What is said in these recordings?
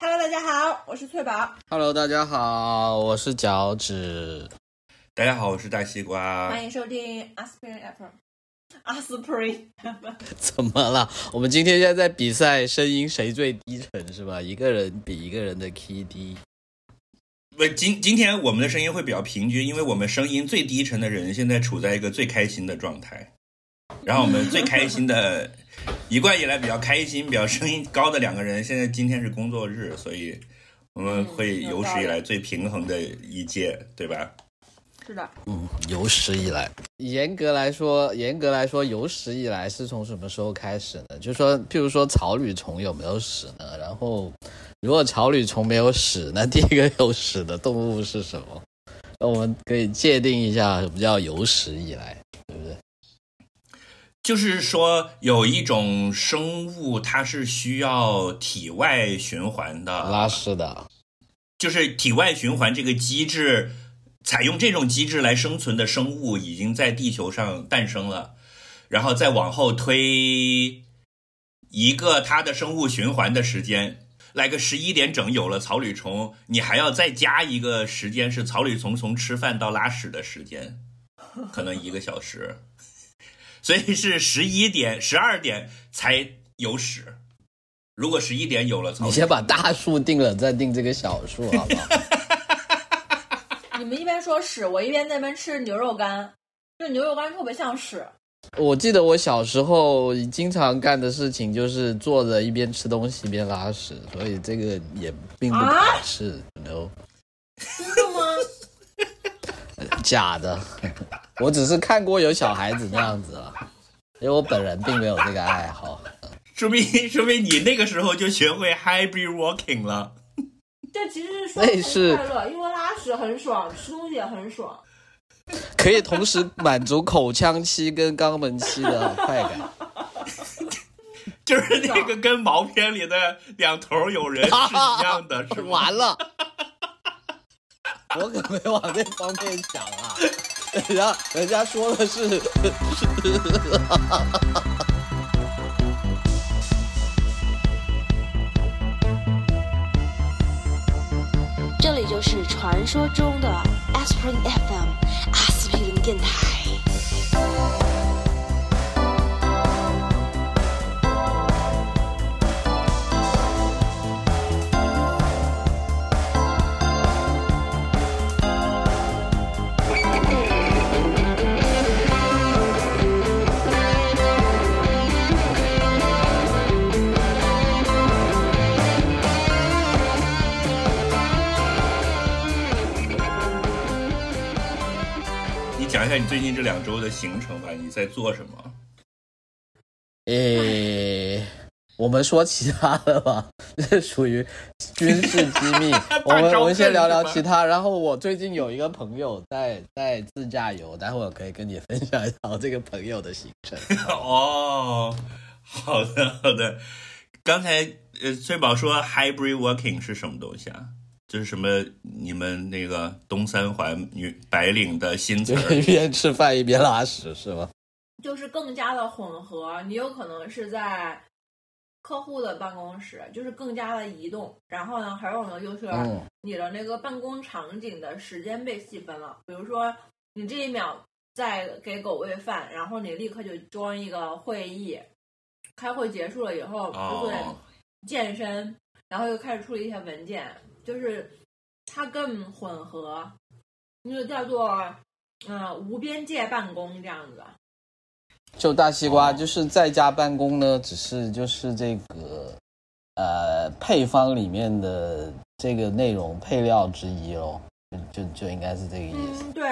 Hello，大家好，我是翠宝。Hello，大家好，我是脚趾。大家好，我是大西瓜。欢迎收听阿司匹林 FM。阿司匹林，怎么了？我们今天现在在比赛声音谁最低沉是吧？一个人比一个人的 key 低。不，今今天我们的声音会比较平均，因为我们声音最低沉的人现在处在一个最开心的状态。然后我们最开心的，一贯以来比较开心、比较声音高的两个人，现在今天是工作日，所以我们会有史以来最平衡的一届，对吧？是的，嗯，有史以来，严格来说，严格来说，有史以来是从什么时候开始呢？就说，譬如说草履虫有没有屎呢？然后，如果草履虫没有屎，那第一个有屎的动物是什么？那我们可以界定一下什么叫有史以来？就是说，有一种生物，它是需要体外循环的，拉屎的，就是体外循环这个机制，采用这种机制来生存的生物已经在地球上诞生了，然后再往后推一个它的生物循环的时间，来个十一点整有了草履虫，你还要再加一个时间是草履虫从吃饭到拉屎的时间，可能一个小时，所以是十一点、十二点才有屎。如果十一点有了你先把大数定了，再定这个小数，好不好？你们一边说屎，我一边在那边吃牛肉干，就牛肉干特别像屎。我记得我小时候经常干的事情就是坐着一边吃东西一边拉屎，所以这个也并不排斥。no，真的吗？假的，我只是看过有小孩子那样子了，因为我本人并没有这个爱好。说明说明你那个时候就学会 happy walking 了。这其实是双重类似快乐，因为拉屎很爽，吃东西也很爽。可以同时满足口腔期跟肛门期的快感。就是那个跟毛片里的两头有人是一样的，是吗？完了，我可没往那方面想啊。人家人家说的是是。这里就是传说中的 Aspirin FM 阿司匹林电台。讲一下你最近这两周的行程吧，你在做什么？诶，我们说其他的吧，这属于军事机密。我们我们先聊聊其他。然后我最近有一个朋友在在自驾游，待会儿可以跟你分享一下我这个朋友的行程。哦，好的好的。刚才呃，翠宝说 hybrid working 是什么东西啊？这是什么？你们那个东三环女白领的新词儿？就 是一边吃饭一边拉屎是吗？就是更加的混合，你有可能是在客户的办公室，就是更加的移动。然后呢，还有呢，就是嗯你的那个办公场景的时间被细分了。比如说，你这一秒在给狗喂饭，然后你立刻就装一个会议，开会结束了以后就会哦，健身，然后又开始处理一些文件，就是它更混合，那个叫做嗯、呃无边界办公这样子。就大西瓜，哦就是在家办公呢，只是就是这个呃配方里面的这个内容配料之一咯，就就就应该是这个意思。嗯，对。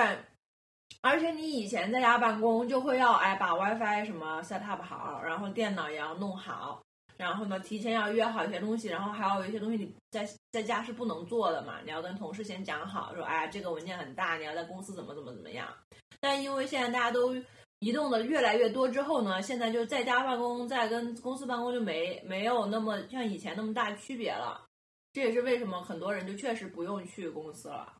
而且你以前在家办公就会要哎把 WiFi 什么 set up 好，然后电脑也要弄好，然后呢提前要约好一些东西，然后还有一些东西你在在家是不能做的嘛，你要跟同事先讲好，说哎这个文件很大，你要在公司怎么怎么怎么样。但因为现在大家都移动的越来越多之后呢，现在就在家办公再跟公司办公就没没有那么像以前那么大区别了。这也是为什么很多人就确实不用去公司了。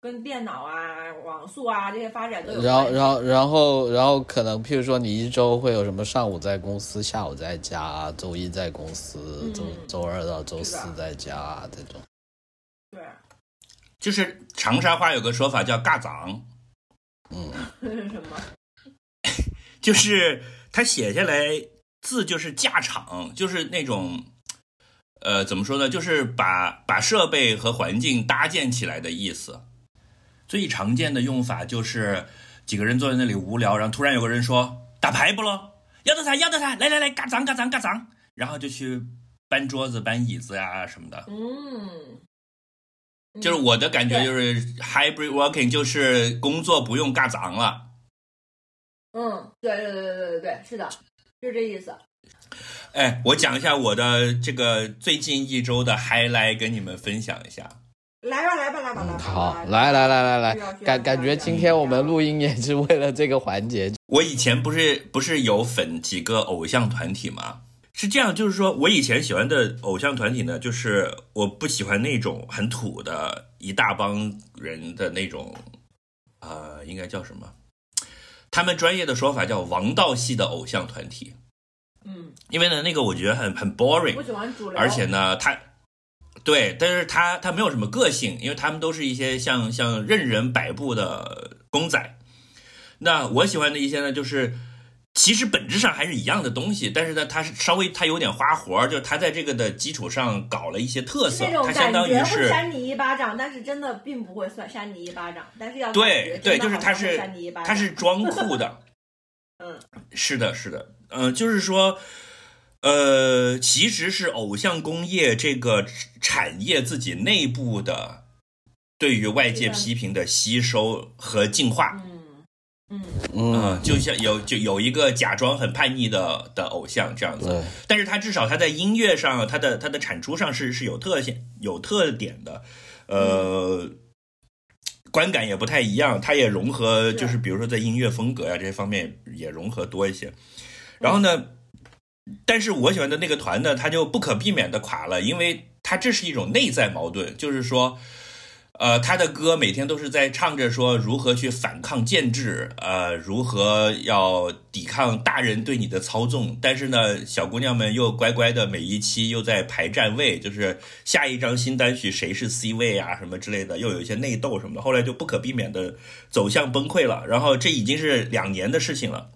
跟电脑啊、网速啊这些发展都有然后，然后，然后，然后可能，譬如说，你一周会有什么？上午在公司，下午在家，周一在公司，周嗯周二到周四在家这种。对，就是长沙话有个说法叫“尬长嗯，这 是什么？”，就是他写下来字就是架场，就是那种。呃，怎么说呢？就是把把设备和环境搭建起来的意思。最常见的用法就是几个人坐在那里无聊，然后突然有个人说打牌不咯？要得啥，要得啥，来来来，嘎长嘎长嘎长，然后就去搬桌子、搬椅子呀、什么的。嗯，就是我的感觉就是 hybrid working，就是工作不用嘎脏了。嗯，对对对对对对对，是的，就是这意思。哎，我讲一下我的这个最近一周的 highlight，跟你们分享一下。来吧，来吧，来吧，来吧。嗯好，来来来来来，感感觉今天我们录音也是为了这个环节。我以前不是不是有粉几个偶像团体吗？是这样，就是说我以前喜欢的偶像团体呢，就是我不喜欢那种很土的一大帮人的那种，呃，应该叫什么？他们专业的说法叫王道系的偶像团体，嗯，因为呢，那个我觉得很很 boring，不喜欢主流，而且呢，他对，但是他他没有什么个性，因为他们都是一些像像任人摆布的公仔。那我喜欢的一些呢，就是其实本质上还是一样的东西，但是呢，它是稍微它有点花活，就是它在这个的基础上搞了一些特色它相当于是扇你一巴掌，但是真的并不会算扇你一巴掌，但是要对对，就是它是它是装酷的，嗯。是的，是的，嗯、就是说，呃，其实是偶像工业这个产业自己内部的对于外界批评的吸收和进化。嗯嗯。嗯、嗯，就像有就有一个假装很叛逆的的偶像这样子，但是他至少他在音乐上，他的他的产出上是是有特性、有特点的，呃，观感也不太一样，他也融合，就是。比如说在音乐风格呀、这些方面也融合多一些。然后呢，但是我喜欢的那个团呢，它就不可避免的垮了，因为它这是一种内在矛盾，就是说。呃，他的歌每天都是在唱着说如何去反抗建制，呃，如何要抵抗大人对你的操纵。但是呢，小姑娘们又乖乖的每一期又在排站位，就是下一张新单曲谁是 C 位啊什么之类的，又有一些内斗什么的。后来就不可避免的走向崩溃了。然后这已经是两年的事情了。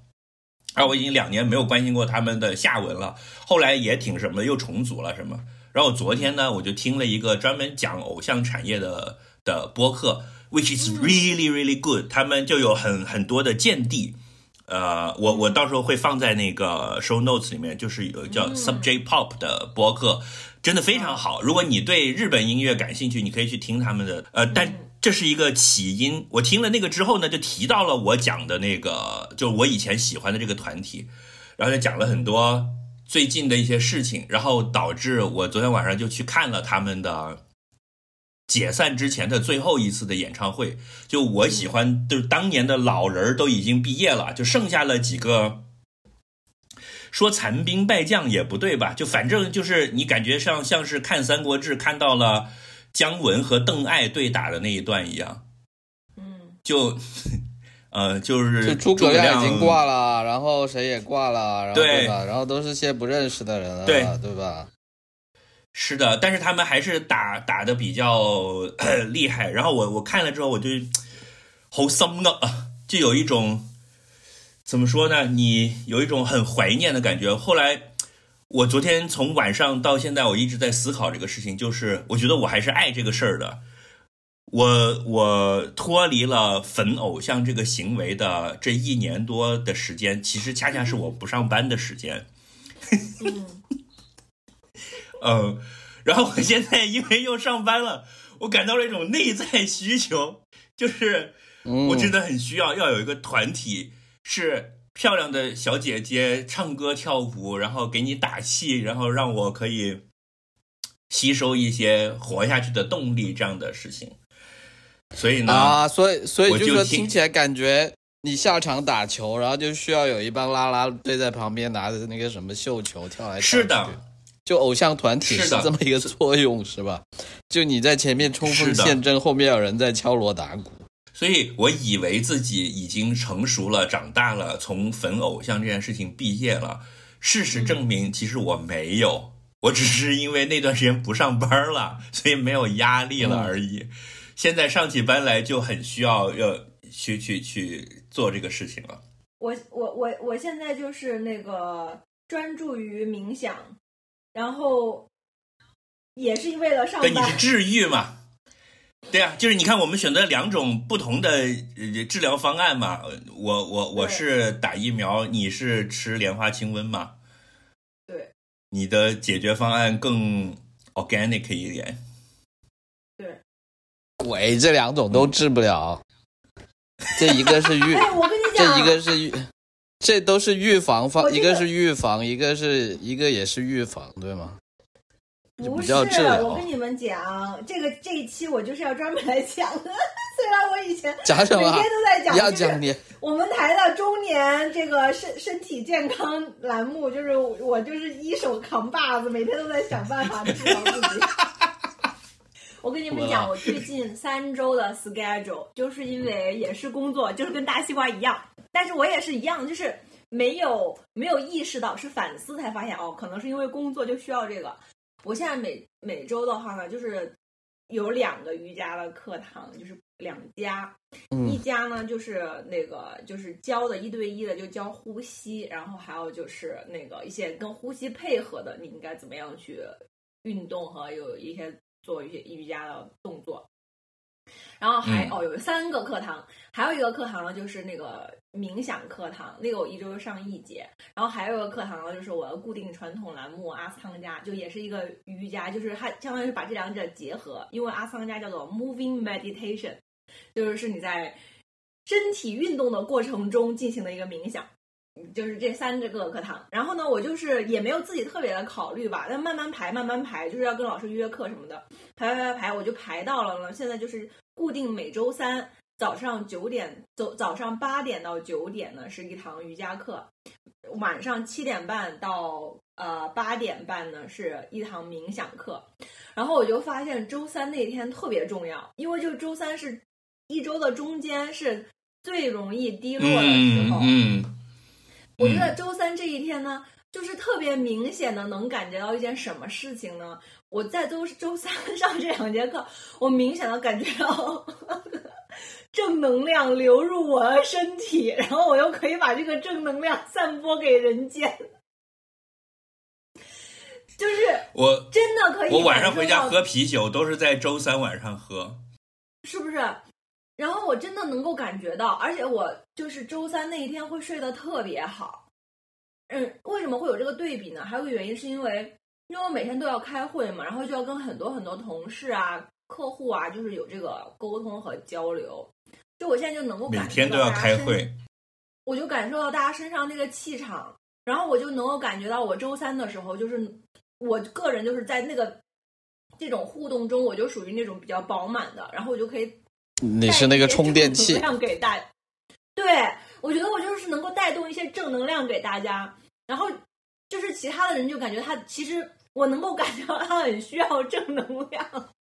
而我已经两年没有关心过他们的下文了。后来也挺什么的，又重组了什么。然后昨天呢，我就听了一个专门讲偶像产业的的播客，which is really really good。他们就有很很多的见地。呃，我我到时候会放在那个 show notes 里面，就是有叫嗯 Subject Pop 的播客，真的非常好。如果你对日本音乐感兴趣，你可以去听他们的。呃，但这是一个起因。我听了那个之后呢，就提到了我讲的那个，就我以前喜欢的这个团体，然后就讲了很多最近的一些事情，然后导致我昨天晚上就去看了他们的解散之前的最后一次的演唱会。就我喜欢，就是当年的老人都已经毕业了，就剩下了几个。说残兵败将也不对吧？就反正就是你感觉像像是看《三国志》看到了姜文和邓艾对打的那一段一样，嗯就 呃就是就诸葛亮已经。挂了，然后谁也挂了，然后对对吧？然后都是些不认识的人了，对对吧？是的，但是他们还是打打的比较 厉害。然后我我看了之后，我就好心啊，就有一种怎么说呢？你有一种很怀念的感觉。后来我昨天从晚上到现在，我一直在思考这个事情，就是我觉得我还是爱这个事儿的。我我脱离了粉偶像这个行为的这一年多的时间，其实恰恰是我不上班的时间。嗯嗯，然后我现在因为又上班了，我感到了一种内在需求，就是嗯，我真的很需要要有一个团体，是漂亮的小姐姐唱歌跳舞，然后给你打气，然后让我可以吸收一些活下去的动力这样的事情。所以呢，啊，所以所以就说听听起来感觉你下场打球，然后就需要有一帮啦啦队在旁边拿着那个什么绣球跳来跳去。是的，就偶像团体是的这么一个作用，是吧？就你在前面冲锋陷阵，后面有人在敲锣打鼓。所以我以为自己已经成熟了、长大了，从粉偶像这件事情毕业了。事实证明，其实我没有，我只是因为那段时间不上班了，所以没有压力了而已。现在上起班来就很需要要去去去做这个事情了。我我我我现在就是那个专注于冥想，然后也是为了上对，你是。治愈嘛？对啊，就是你看，我们选择两种不同的呃治疗方案嘛。呃我我我是打疫苗，你是吃莲花清瘟嘛？对，你的解决方案更 organic 一点。对鬼，这两种都治不了。这一个是预，哎，我跟你讲，这一个是预，这都是预防方，一个是预防，一个是一个也是预防，对吗？就不是，我跟你们讲，这个这一期我就是要专门来讲的。虽然我以前讲什么啊每天？都在讲，讲你我们台的中年这个身身体健康栏目，就是我就是一手扛把子，每天都在想办法治疗自己。我跟你们讲，我最近三周的 schedule，就是因为也是工作，就是跟大西瓜一样，但是我也是一样，就是没有没有意识到，是反思才发现哦，可能是因为工作就需要这个。我现在每每周的话呢，就是有两个瑜伽的课堂，就是两家，一嗯家呢就是那个就是教的一对一的，就教呼吸，然后还有就是那个一些跟呼吸配合的，你应该怎么样去运动和有一些做一些瑜伽的动作。然后还、嗯。哦有三个课堂，还有一个课堂呢就是那个冥想课堂，那个我一周上一节。然后还有一个课堂呢就是我的固定传统栏目阿斯汤加，就也是一个瑜伽，就是它相当于是把这两者结合，因为阿斯汤加叫做 moving meditation，就是是你在身体运动的过程中进行的一个冥想。就是这三个课堂，然后呢，我就是也没有自己特别的考虑吧，但慢慢排，慢慢排，就是要跟老师约课什么的，排排排排，我就排到了呢。现在就是固定每周三早上九点，早早上八点到九点呢是一堂瑜伽课，晚上七点半到呃八点半呢是一堂冥想课。然后我就发现周三那天特别重要，因为就周三是一周的中间是最容易低落的时候。嗯嗯，我觉得周三这一天呢，就是特别明显的能感觉到一件什么事情呢？我在周周三上这两节课，我明显的感觉到 正能量流入我的身体，然后我又可以把这个正能量散播给人间，就是我真的可以。我晚上回家喝啤酒都是在周三晚上喝。是不是？然后我真的能够感觉到，而且我就是周三那一天会睡得特别好。嗯，为什么会有这个对比呢？还有个原因是因为，因为我每天都要开会嘛，然后就要跟很多很多同事啊、客户啊，就是有这个沟通和交流。就我现在就能够每天都要开会，我就感受到大家身上那个气场，然后我就能够感觉到我周三的时候，就是我个人就是在那个这种互动中，我就属于那种比较饱满的，然后我就可以你是那个充电器量给大。对，我觉得我就是能够带动一些正能量给大家，然后就是其他的人就感觉他其实我能够感觉到他很需要正能量，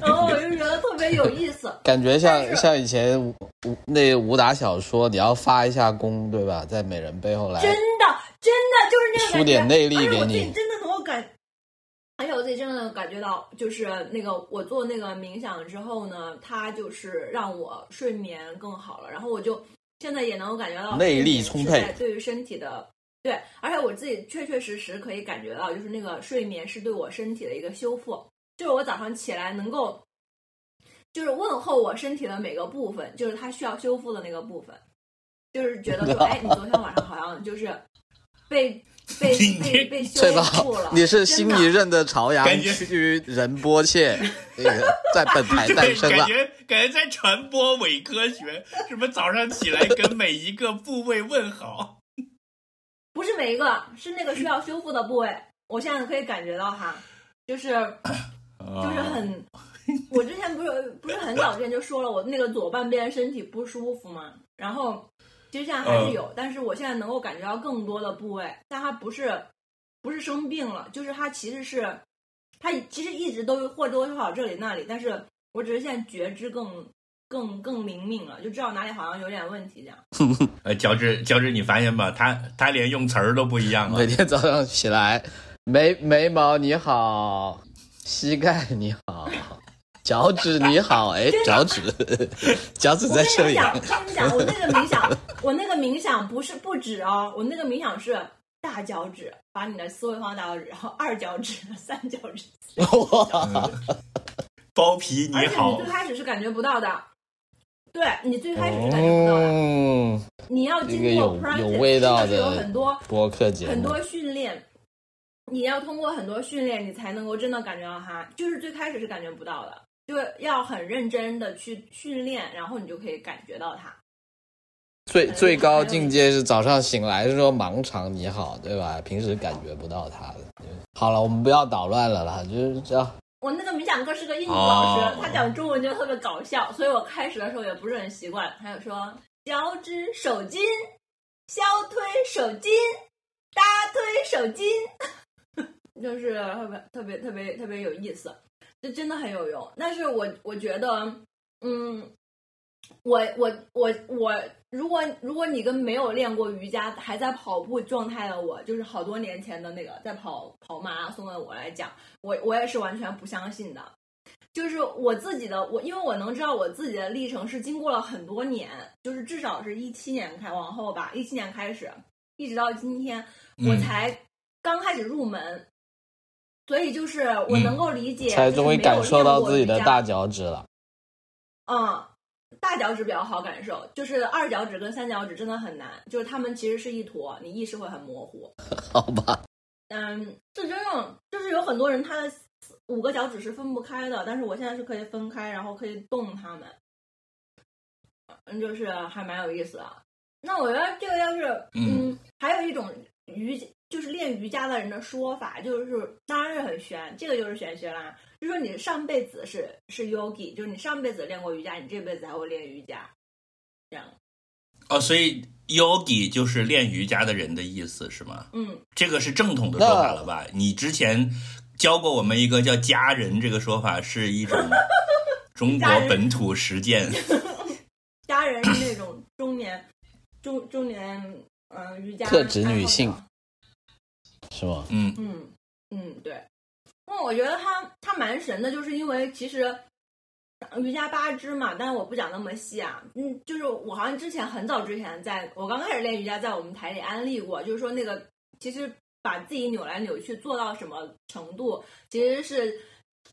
然后我就觉得特别有意思。感觉像像以前武武那武打小说，你要发一下功，对吧？在美人背后来真的，真的就是那个出点内力给你真的能够感，而且我自己真的能感觉到，就是那个我做那个冥想之后呢，它就是让我睡眠更好了，然后我就现在也能够感觉到内力充沛对于身体的。对，而且我自己确确实实可以感觉到，就是那个睡眠是对我身体的一个修复，就是我早上起来能够，就是问候我身体的每个部分，就是它需要修复的那个部分，就是觉得说，哎，你昨天晚上好像就是被被被被修复了，？你是新一任的朝阳感觉区仁波切，那个在本台诞，生了感。觉感觉在传播伪科学，什么早上起来跟每一个部位问好。不是每一个，是那个需要修复的部位。我现在可以感觉到哈，就是就就是很，我之前不是不是很早之前就说了，我那个左半边身体不舒服嘛，然后其实现在还是有，但是我现在能够感觉到更多的部位，但它不是不是生病了，就是它其实是它其实一直都或多或少这里那里，但是我只是现在觉知更更更灵敏了，就知道哪里好像有点问题这样。呃，乔治，乔治，你发现吧？他他连用词儿都不一样了每。天早上起来，眉眉毛你好，膝盖你好，脚趾你好，哎，脚趾，脚趾在这里。跟你讲，跟你讲，我那个冥想，我那个冥想不是不止哦，我那个冥想是大脚趾，把你的思维放大脚趾，然后二脚趾、三脚趾，哇，包皮而且你最，开始是感觉不到的。对你最开始是感觉不到的，嗯，你要经这个有过 practice，有味道的很多播客节目，很多训练，你要通过很多训练，你才能够真的感觉到它。就是最开始是感觉不到的，就要很认真的去训练，然后你就可以感觉到它。最最高境界是早上醒来说盲肠你好，对吧？平时感觉不到它的。好了，我们不要捣乱了啦，就是这样。我那个冥想课是个印度老师，哦他讲中文就特别搞笑，所以我开始的时候也不是很习惯。他就说脚趾手筋，消推手筋，大推手筋，就是特别特别特别特别有意思，这真的很有用。但是我我觉得，嗯，我我我我，如果如果你跟没有练过瑜伽还在跑步状态的我，就是好多年前的那个在跑跑马拉松的我来讲，我我也是完全不相信的。就是我自己的我，因为我能知道我自己的历程是经过了很多年，就是至少是一七年开往后吧，一七年开始，一直到今天，我嗯才刚开始入门，所以就是我能够理解，才终于感受到自己的大脚趾了。嗯，大脚趾比较好感受，就是二脚趾跟三脚趾真的很难，就是他们其实是一坨，你意识会很模糊。好吧，嗯，这真正就是有很多人他的五个脚趾是分不开的，但是我现在是可以分开，然后可以动它们，嗯，就是还蛮有意思的。那我觉得这个要是嗯嗯，还有一种瑜就是练瑜伽的人的说法，就是当然是很玄，这个就是玄学啦。就说你上辈子是是 yogi，就是你上辈子练过瑜伽，你这辈子还会练瑜伽，这样。哦，所以 yogi 就是练瑜伽的人的意思是吗？嗯，这个是正统的说法了吧？你之前教过我们一个叫家人这个说法，是一种 中国本土实践。家人是那种中年中中年嗯、呃瑜伽特指女性是吗？嗯嗯嗯，对。那我觉得他他蛮神的，就是因为其实瑜伽八支嘛，但是我不讲那么细啊。嗯，就是我好像之前很早之前在，我刚开始练瑜伽，在我们台里安利过，就是说那个其实把自己扭来扭去做到什么程度，其实是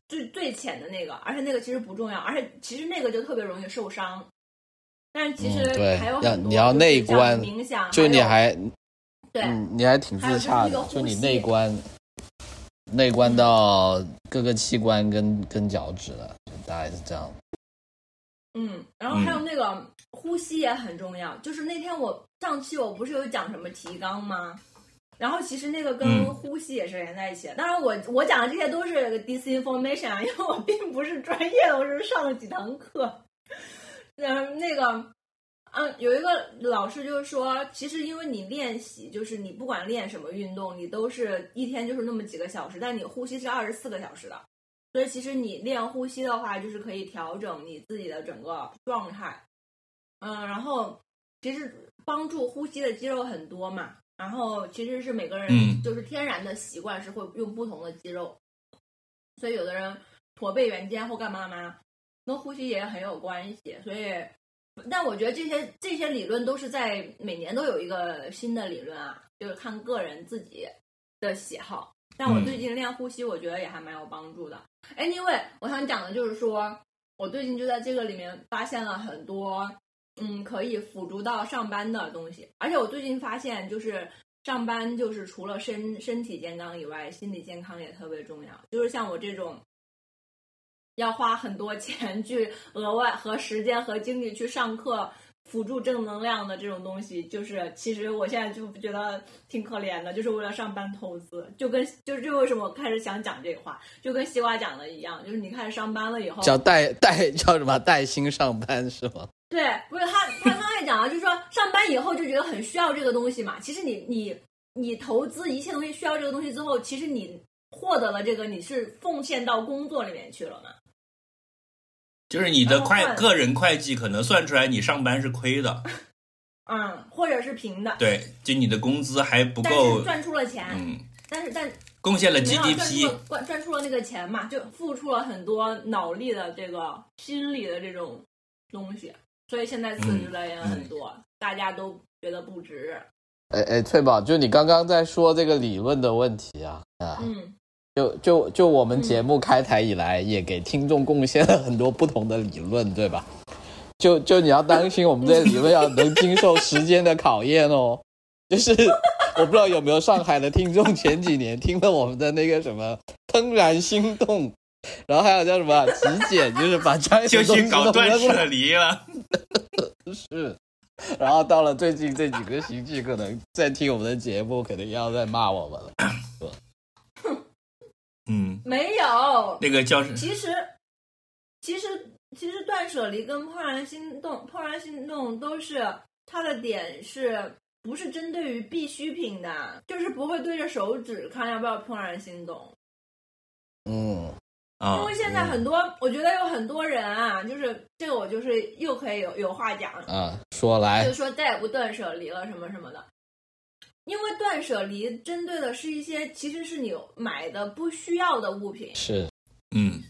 最最浅的那个，而且那个其实不重要，而且其实那个就特别容易受伤。但是其实嗯对还有很多，你要内观冥想，就你有还对，嗯，你还挺自洽的，就你内观，内观到各个器官跟跟脚趾的，就大概是这样。嗯，然后还有那个呼吸也很重要。就是那天我上期我不是有讲什么提纲吗？然后其实那个跟嗯呼吸也是连在一起的。当然我我讲的这些都是 disinformation 啊，因为我并不是专业的，我只是上了几堂课。嗯，那个，嗯，有一个老师就是说，其实因为你练习，就是你不管练什么运动，你都是一天就是那么几个小时，但你呼吸是二十四个小时的。所以其实你练呼吸的话，就是可以调整你自己的整个状态。嗯，然后其实帮助呼吸的肌肉很多嘛，然后其实是每个人嗯就是天然的习惯是会用不同的肌肉，所以有的人驼背圆肩或干嘛干嘛，跟呼吸也很有关系。所以，但我觉得这些这些理论都是在每年都有一个新的理论啊，就是看个人自己的喜好。但我嗯最近练呼吸，我觉得也还蛮有帮助的。Anyway，我想讲的就是说，我最近就在这个里面发现了很多，嗯，可以辅助到上班的东西。而且我最近发现，就是上班就是除了身身体健康以外，心理健康也特别重要。就是像我这种要花很多钱去额外和时间和精力去上课。辅助正能量的这种东西，就是其实我现在就觉得挺可怜的，就是为了上班投资，就跟就是这为什么我开始想讲这话，就跟西瓜讲的一样，就是你开始上班了以后，叫带带叫什么带薪上班是吗？对，不是他他刚才讲了，就是说上班以后就觉得很需要这个东西嘛。其实你你你投资一切东西需要这个东西之后，其实你获得了这个，你是奉献到工作里面去了嘛？就是你的会个人会计可能算出来你上班是亏的，嗯，或者是平的，对，就你的工资还不但够是，赚出了钱，嗯，但是但贡献了 GDP，了赚赚出了那个钱嘛，就付出了很多脑力的这个心理的这种东西，所以现在辞职的人很多，大家都觉得不值。哎哎，翠宝，就你刚刚在说这个理论的问题啊啊，嗯，就就就我们节目开台以来，也给听众贡献了很多不同的理论，对吧？就就你要当心，我们这个理论要能经受时间的考验哦。就是我不知道有没有上海的听众前几年听了我们的那个什么《怦然心动》，然后还有叫什么啊极简，就是把家里的就东西去搞断了舍离了。是，然后到了最近这几个星期，可能在听我们的节目，可能要再骂我们了。嗯，没有，那个叫是其实其实其实断舍离跟怦然心动，怦然心动都是它的点是。不是针对于必需品的，就是不会对着手指看要不要怦然心动。嗯，啊因为现在很多，我觉得有很多人啊，就是这个我就是又可以有有话讲，啊，说来就是说再也不断舍离了什么什么的。因为断舍离针对的是一些其实是你买的不需要的物品，是嗯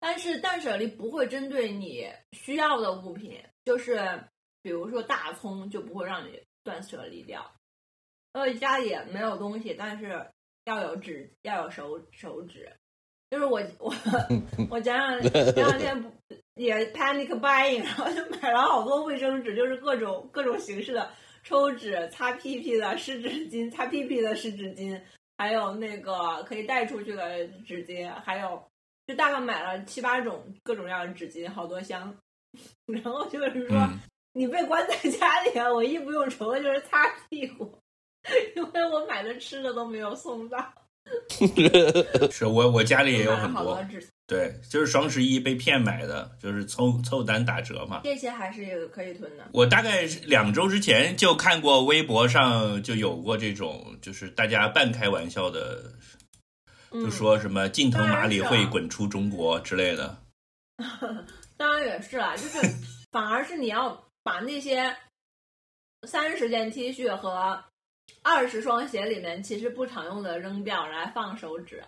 但是断舍离不会针对你需要的物品，就是比如说大葱就不会让你断舍离掉。呃，家里没有东西，但是要有纸，要有手手纸。就是我我 我前两前两天不也 panic buying，然后就买了好多卫生纸，就是各种各种形式的抽纸、擦屁屁的湿纸巾、擦屁屁的湿纸巾，还有那个可以带出去的纸巾，还有就大概买了七八种各种各样的纸巾，好多箱。然后就是说，嗯，你被关在家里，啊，唯一不用愁的就是擦屁股，因为我买的吃的都没有送到。是我我家里也有很多，纸，对，就是双十一被骗买的，就是凑凑单打折嘛。这些还是有可以囤的。我大概是两周之前就看过微博上就有过这种，就是大家半开玩笑的，嗯就说什么近藤麻里会滚出中国之类的。当然也是啦，就是 反而是你要把那些三十件 T 恤和二十双鞋里面其实不常用的扔掉，来放手指，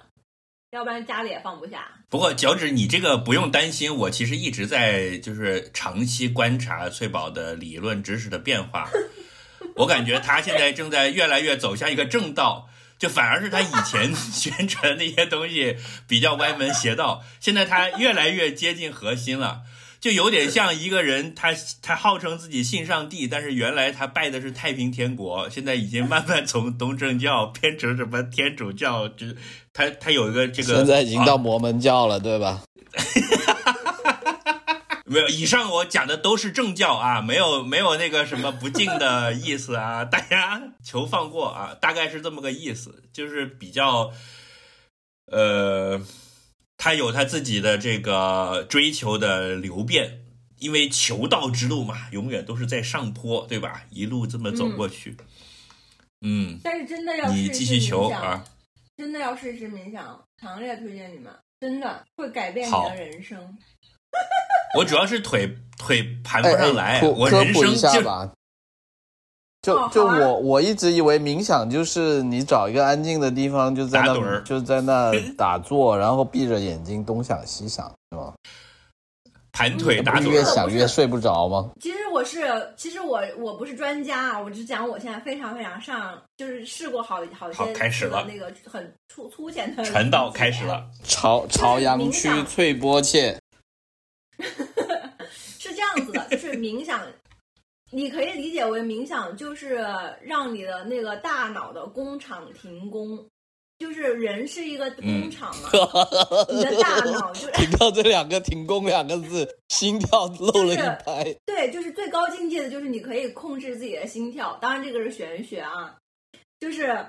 要不然家里也放不下。不过脚趾，你这个不用担心，我其实一直在就是长期观察翠宝的理论知识的变化。我感觉他现在正在越来越走向一个正道，就反而是他以前 宣传的那些东西比较歪门邪道，现在他越来越接近核心了。就有点像一个人他，他号称自己信上帝，但是原来他拜的是太平天国，现在已经慢慢从东正教变成什么天主教，就他他有一个这个，现在已经到啊 摩门教了，对吧？没有，以上我讲的都是正教啊，没有没有那个什么不敬的意思啊，大家求放过啊，大概是这么个意思，就是比较，呃，他有他自己的这个追求的流变，因为求道之路嘛，永远都是在上坡，对吧？一路这么走过去，嗯，但是真的要试试你继续求啊，真的要试试冥想，强烈推荐你们，真的会改变你的人生。我主要是腿腿盘不哎上来，我人生就吧。就就哦啊。我我一直以为冥想就是你找一个安静的地方，就在那就在那打坐，然后闭着眼睛东想西想，是吗？盘腿打不是越。想越睡不着吗？其实我是，其实我我不是专家啊，我只讲我现在非常非常上，就是试过好好些好开始了。那个很粗粗浅的传道开始了，朝朝阳区翠波切，是这样子的，就是冥想，你可以理解为冥想就是让你的那个大脑的工厂停工，就是人是一个工厂嘛，你的大脑就是听到这两个“停工”两个字，心跳漏了一拍。对，就是最高境界的就是你可以控制自己的心跳，当然这个是玄学啊，就是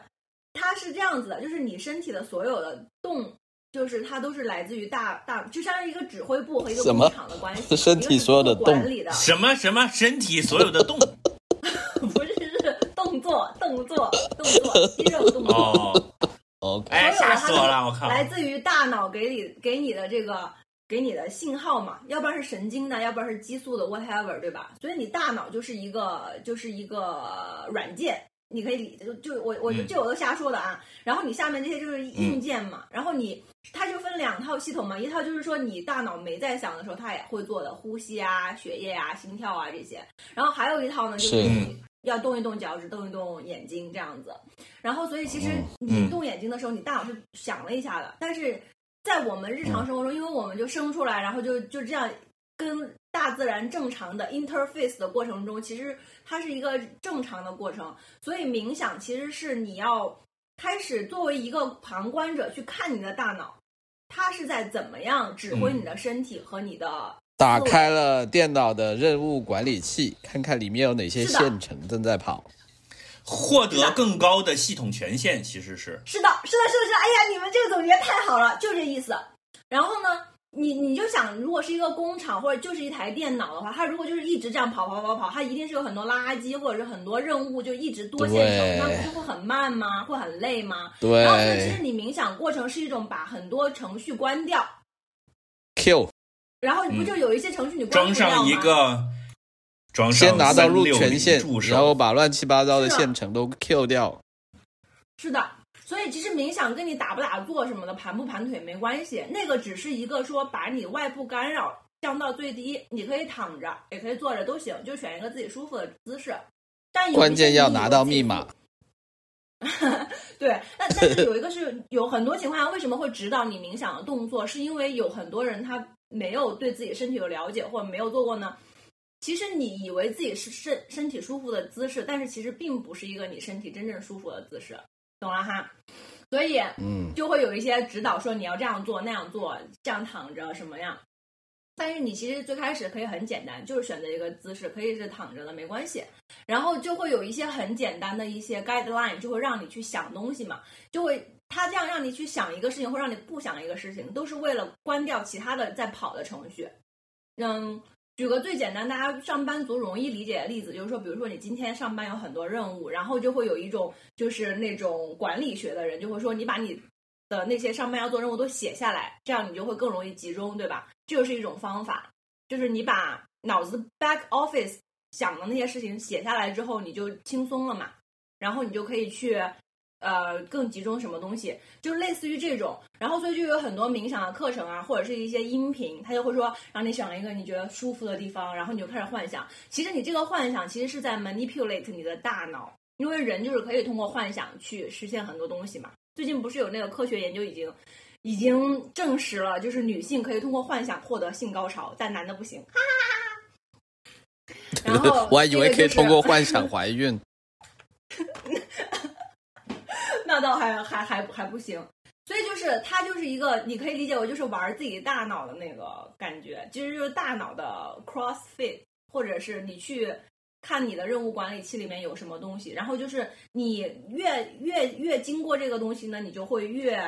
它是这样子的，就是你身体的所有的动。就是它都是来自于大大，就像是一个指挥部和一个工厂的关系。身体所有的管理的，什么什么身体所有的动，不是是动作动作动作，肌肉动作。哦，OK，哎，吓死我了！我靠，来自于大脑给你给你的这个给你的信号嘛，要不然是神经的，要不然是激素的，whatever，对吧？所以你大脑就是一个就是一个软件，你可以理就就我我就这我都瞎说的啊。然后你下面这些就是硬件嘛，然后你它就分两套系统嘛，一套就是说你大脑没在想的时候，它也会做的呼吸啊、血液啊、心跳啊这些，然后还有一套呢就是要动一动脚趾，动一动眼睛这样子。然后，所以其实嗯你动眼睛的时候，你大脑是想了一下的。但是在我们日常生活中，因为我们就生出来，然后就就这样跟大自然正常的 interface 的过程中，其实它是一个正常的过程。所以冥想其实是你要开始作为一个旁观者去看你的大脑，它是在怎么样指挥你的身体和你的打开了电脑的任务管理器，看看里面有哪些线程正在跑。获得更高的系统权限其实是是的，是的，是的，是的。哎呀，你们这个总结太好了，就这意思。然后呢，你你就想，如果是一个工厂或者就是一台电脑的话，它如果就是一直这样跑跑跑跑，它一定是有很多垃圾或者是很多任务就一直多线程，对那不就会很慢吗？会很累吗？对然后其实你冥想过程是一种把很多程序关掉，，Q 然后你不就有一些程序你关装上不掉吗？一个，装上先拿到入权限360助，手然后把乱七八糟的线程都 Q 掉。是的，所以其实冥想跟你打不打坐什么的、盘不盘腿没关系，那个只是一个说把你外部干扰降到最低，你可以躺着，也可以坐着都行，就选一个自己舒服的姿势。但关键要拿到密码。对，但但是有一个是有很多情况下为什么会指导你冥想的动作，是因为有很多人他没有对自己身体有了解，或者没有做过呢。其实你以为自己是身身体舒服的姿势，但是其实并不是一个你身体真正舒服的姿势，懂了哈？所以嗯，就会有一些指导说你要这样做那样做，这样躺着什么样。但是你其实最开始可以很简单，就是选择一个姿势，可以是躺着的没关系。然后就会有一些很简单的一些 guideline，就会让你去想东西嘛，就会他这样让你去想一个事情，或让你不想一个事情，都是为了关掉其他的在跑的程序。嗯，举个最简单，大家上班族容易理解的例子，就是说，比如说你今天上班有很多任务，然后就会有一种就是那种管理学的人就会说，你把你的那些上班要做任务都写下来，这样你就会更容易集中，对吧？这就是一种方法，就是你把脑子 back office 想的那些事情写下来之后，你就轻松了嘛，然后你就可以去。呃，更集中什么东西，就是类似于这种，然后所以就有很多冥想的课程啊，或者是一些音频，他就会说让你想一个你觉得舒服的地方，然后你就开始幻想。其实你这个幻想其实是在 manipulate 你的大脑，因为人就是可以通过幻想去实现很多东西嘛。最近不是有那个科学研究已经已经证实了，就是女性可以通过幻想获得性高潮，但男的不行。哈哈哈哈然后 我还以为可以通过幻想怀孕。倒还还还还不行。所以就是它就是一个，你可以理解为就是玩自己大脑的那个感觉，其实就是大脑的 CrossFit，或者是你去看你的任务管理器里面有什么东西，然后就是你越越越经过这个东西呢，你就会越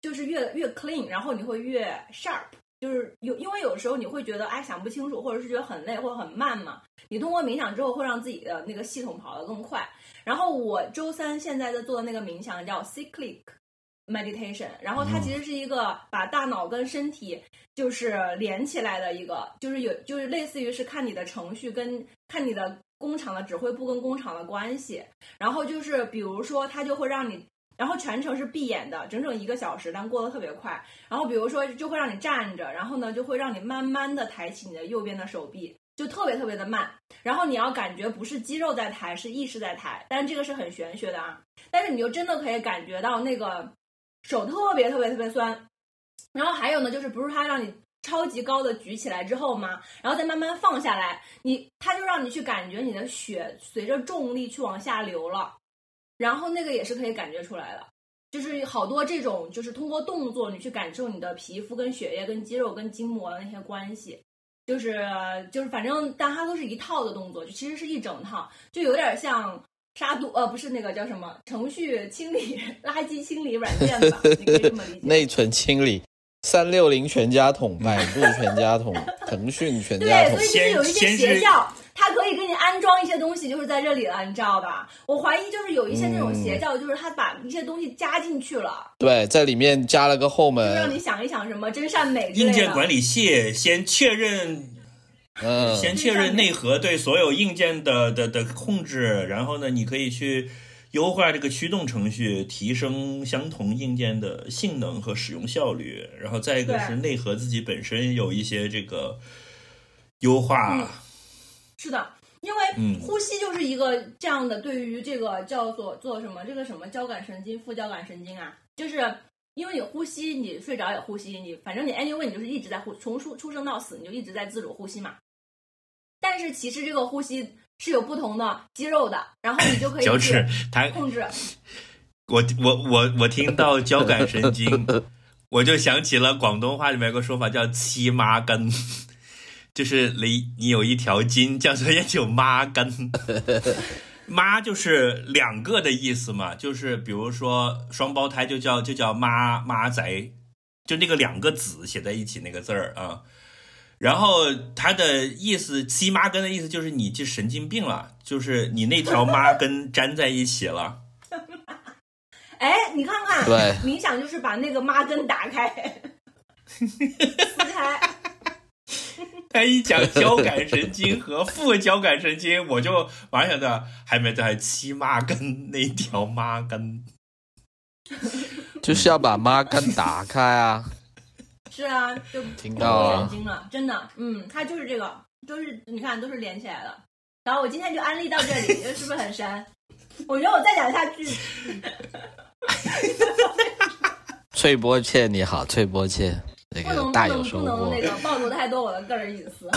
就是越越 clean，然后你会越 sharp。就是有，因为有时候你会觉得哎想不清楚，或者是觉得很累或者很慢嘛。你通过冥想之后，会让自己的那个系统跑得更快。然后我周三现在在做的那个冥想叫 cyclic meditation，然后它其实是一个把大脑跟身体就是连起来的一个，就是有就是类似于是看你的程序跟看你的工厂的指挥部跟工厂的关系。然后就是比如说，它就会让你。然后全程是闭眼的，整整一个小时，但过得特别快。然后比如说，就会让你站着，然后呢，就会让你慢慢的抬起你的右边的手臂，就特别特别的慢。然后你要感觉不是肌肉在抬，是意识在抬，但这个是很玄学的啊。但是你就真的可以感觉到那个手特别特别特别酸。然后还有呢，就是不是它让你超级高的举起来之后嘛？然后再慢慢放下来，你它就让你去感觉你的血随着重力去往下流了。然后那个也是可以感觉出来的，就是好多这种，就是通过动作你去感受你的皮肤跟血液、跟肌肉、跟筋膜的那些关系，就是就是反正，但它都是一套的动作，就其实是一整套，就有点像杀毒呃，不是那个叫什么程序清理、垃圾清理软件吧，你可以这么理解。内存清理，三六零全家桶，百度全家桶，腾讯全家桶对，桶所以。就是有一些先先是邪教，它可以给你安安装一些东西就是在这里了，你知道吧？我怀疑就是有一些那种嗯邪教，就是他把一些东西加进去了，对，在里面加了个后就让你，想一想什么真善美。硬件管理器先确认嗯，先确认内核对所有硬件的的的控制，然后呢，你可以去优化这个驱动程序，提升相同硬件的性能和使用效率。然后再一个是内核自己本身有一些这个优化。嗯是的，因为嗯呼吸就是一个这样的，对于这个叫做做什么这个什么交感神经、副交感神经啊，就是因为你呼吸，你睡着也呼吸，你反正你 anyway 你就是一直在呼，从出出生到死你就一直在自主呼吸嘛。但是其实这个呼吸是有不同的肌肉的，然后你就可以脚去趾，它控制。我我我我听到交感神经，我就想起了广东话里面有个说法叫“七妈根”，就是你你有一条筋叫做烟酒妈 根。妈就是两个的意思嘛，就是比如说双胞胎就叫就叫妈妈仔，就那个两个子写在一起那个字儿啊。然后它的意思，七妈根的意思就是你这神经病了，就是你那条妈根粘在一起了。哎，你看看，对冥想就是把那个妈根打开，撕开。他一讲交感神经和副交感神经，我就马上想到还没在七妈根那条妈根。就是要把妈根打开啊！是啊，就听不到了，真的，嗯，它就是这个，都是你看都是连起来的。然后我今天就安利到这里，是不是很神？我觉得我再讲下去，翠波切你好，翠波切，那不能不个大有能收获不能那。个暴露太多我的个人隐私。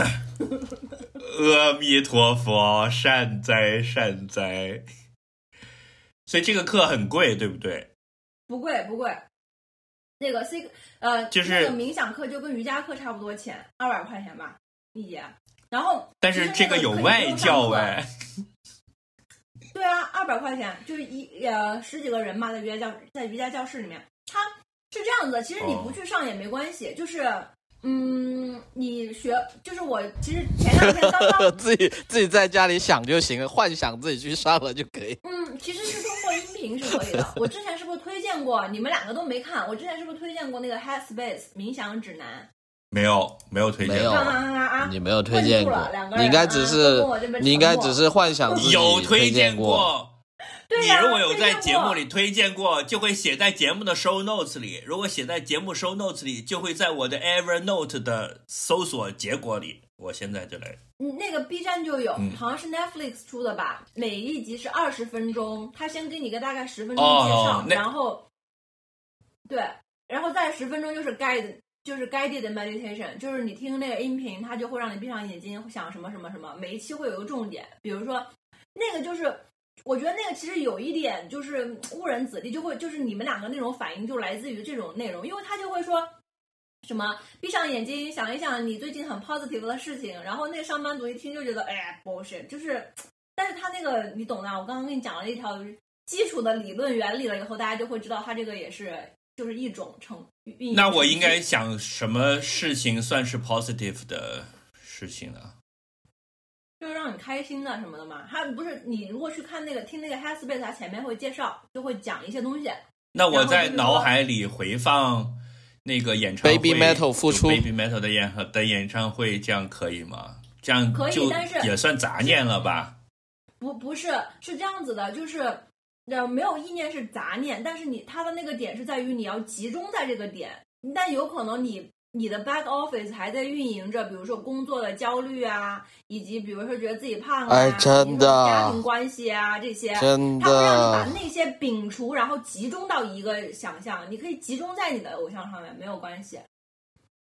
阿弥陀佛，善哉善哉。所以这个课很贵，对不对？不贵不贵，那个 C 呃，就是那个冥想课就跟瑜伽课差不多钱，二百块钱吧一节。然后，但是这个有外教哎，对啊，二百块钱就是一呃十几个人嘛，在瑜伽教在瑜伽教室里面，他是这样子。其实你哦不去上也没关系，就是嗯，你学就是我其实前两天刚刚 自己自己在家里想就行了，幻想自己去上了就可以。嗯，其实是通过音频是可以的。我之前是不是推荐过？你们两个都没看，我之前是不是推荐过那个 Headspace 冥想指南？没有没有推荐没有啊啊啊啊！你没有推荐过你应该只啊是你应该只是幻想自己有推荐过。你如果有在节目里推荐过，就会写在节目的 show notes 里。如果写在节目 show notes 里，就会在我的 Evernote 的搜索结果里。我现在就来，嗯那个 B 站就有，嗯好像是 Netflix 出的吧？每一集是二十分钟，他先给你个大概十分钟哦介绍，那然后对，然后再十分钟就是 guide，就是 guided meditation，就是你听那个音频，它就会让你闭上眼睛想什么什么什么，每一期会有一个重点，比如说那个就是。我觉得那个其实有一点就是嗯误人子弟，就会就是你们两个那种反应就来自于这种内容，因为他就会说什么闭上眼睛想一想你最近很 positive 的事情，然后那个上班族一听就觉得哎呀 bullshit，就是，但是他那个你懂的，我刚刚跟你讲了一条基础的理论原理了以后，大家就会知道他这个也是就是一种成运营那我应该想什么事情算是 positive 的事情呢？就是让你开心的什么的嘛。他不是你如果去看那个听那个 Headspace，他前面会介绍，就会讲一些东西。那我在脑海里回放那个演唱会 Baby Metal 复出 Baby Metal 的演的演唱会，这样可以吗？这样可以就但是也算杂念了吧？不不是是这样子的，就是呃没有意念是杂念，但是你他的那个点是在于你要集中在这个点，但有可能你你的 back office 还在运营着，比如说工作的焦虑啊，以及比如说觉得自己胖啊，哎真的家庭关系啊这些，真它会让你把，那些摒除，然后集中到一个想象，你可以集中在你的偶像上面，没有关系。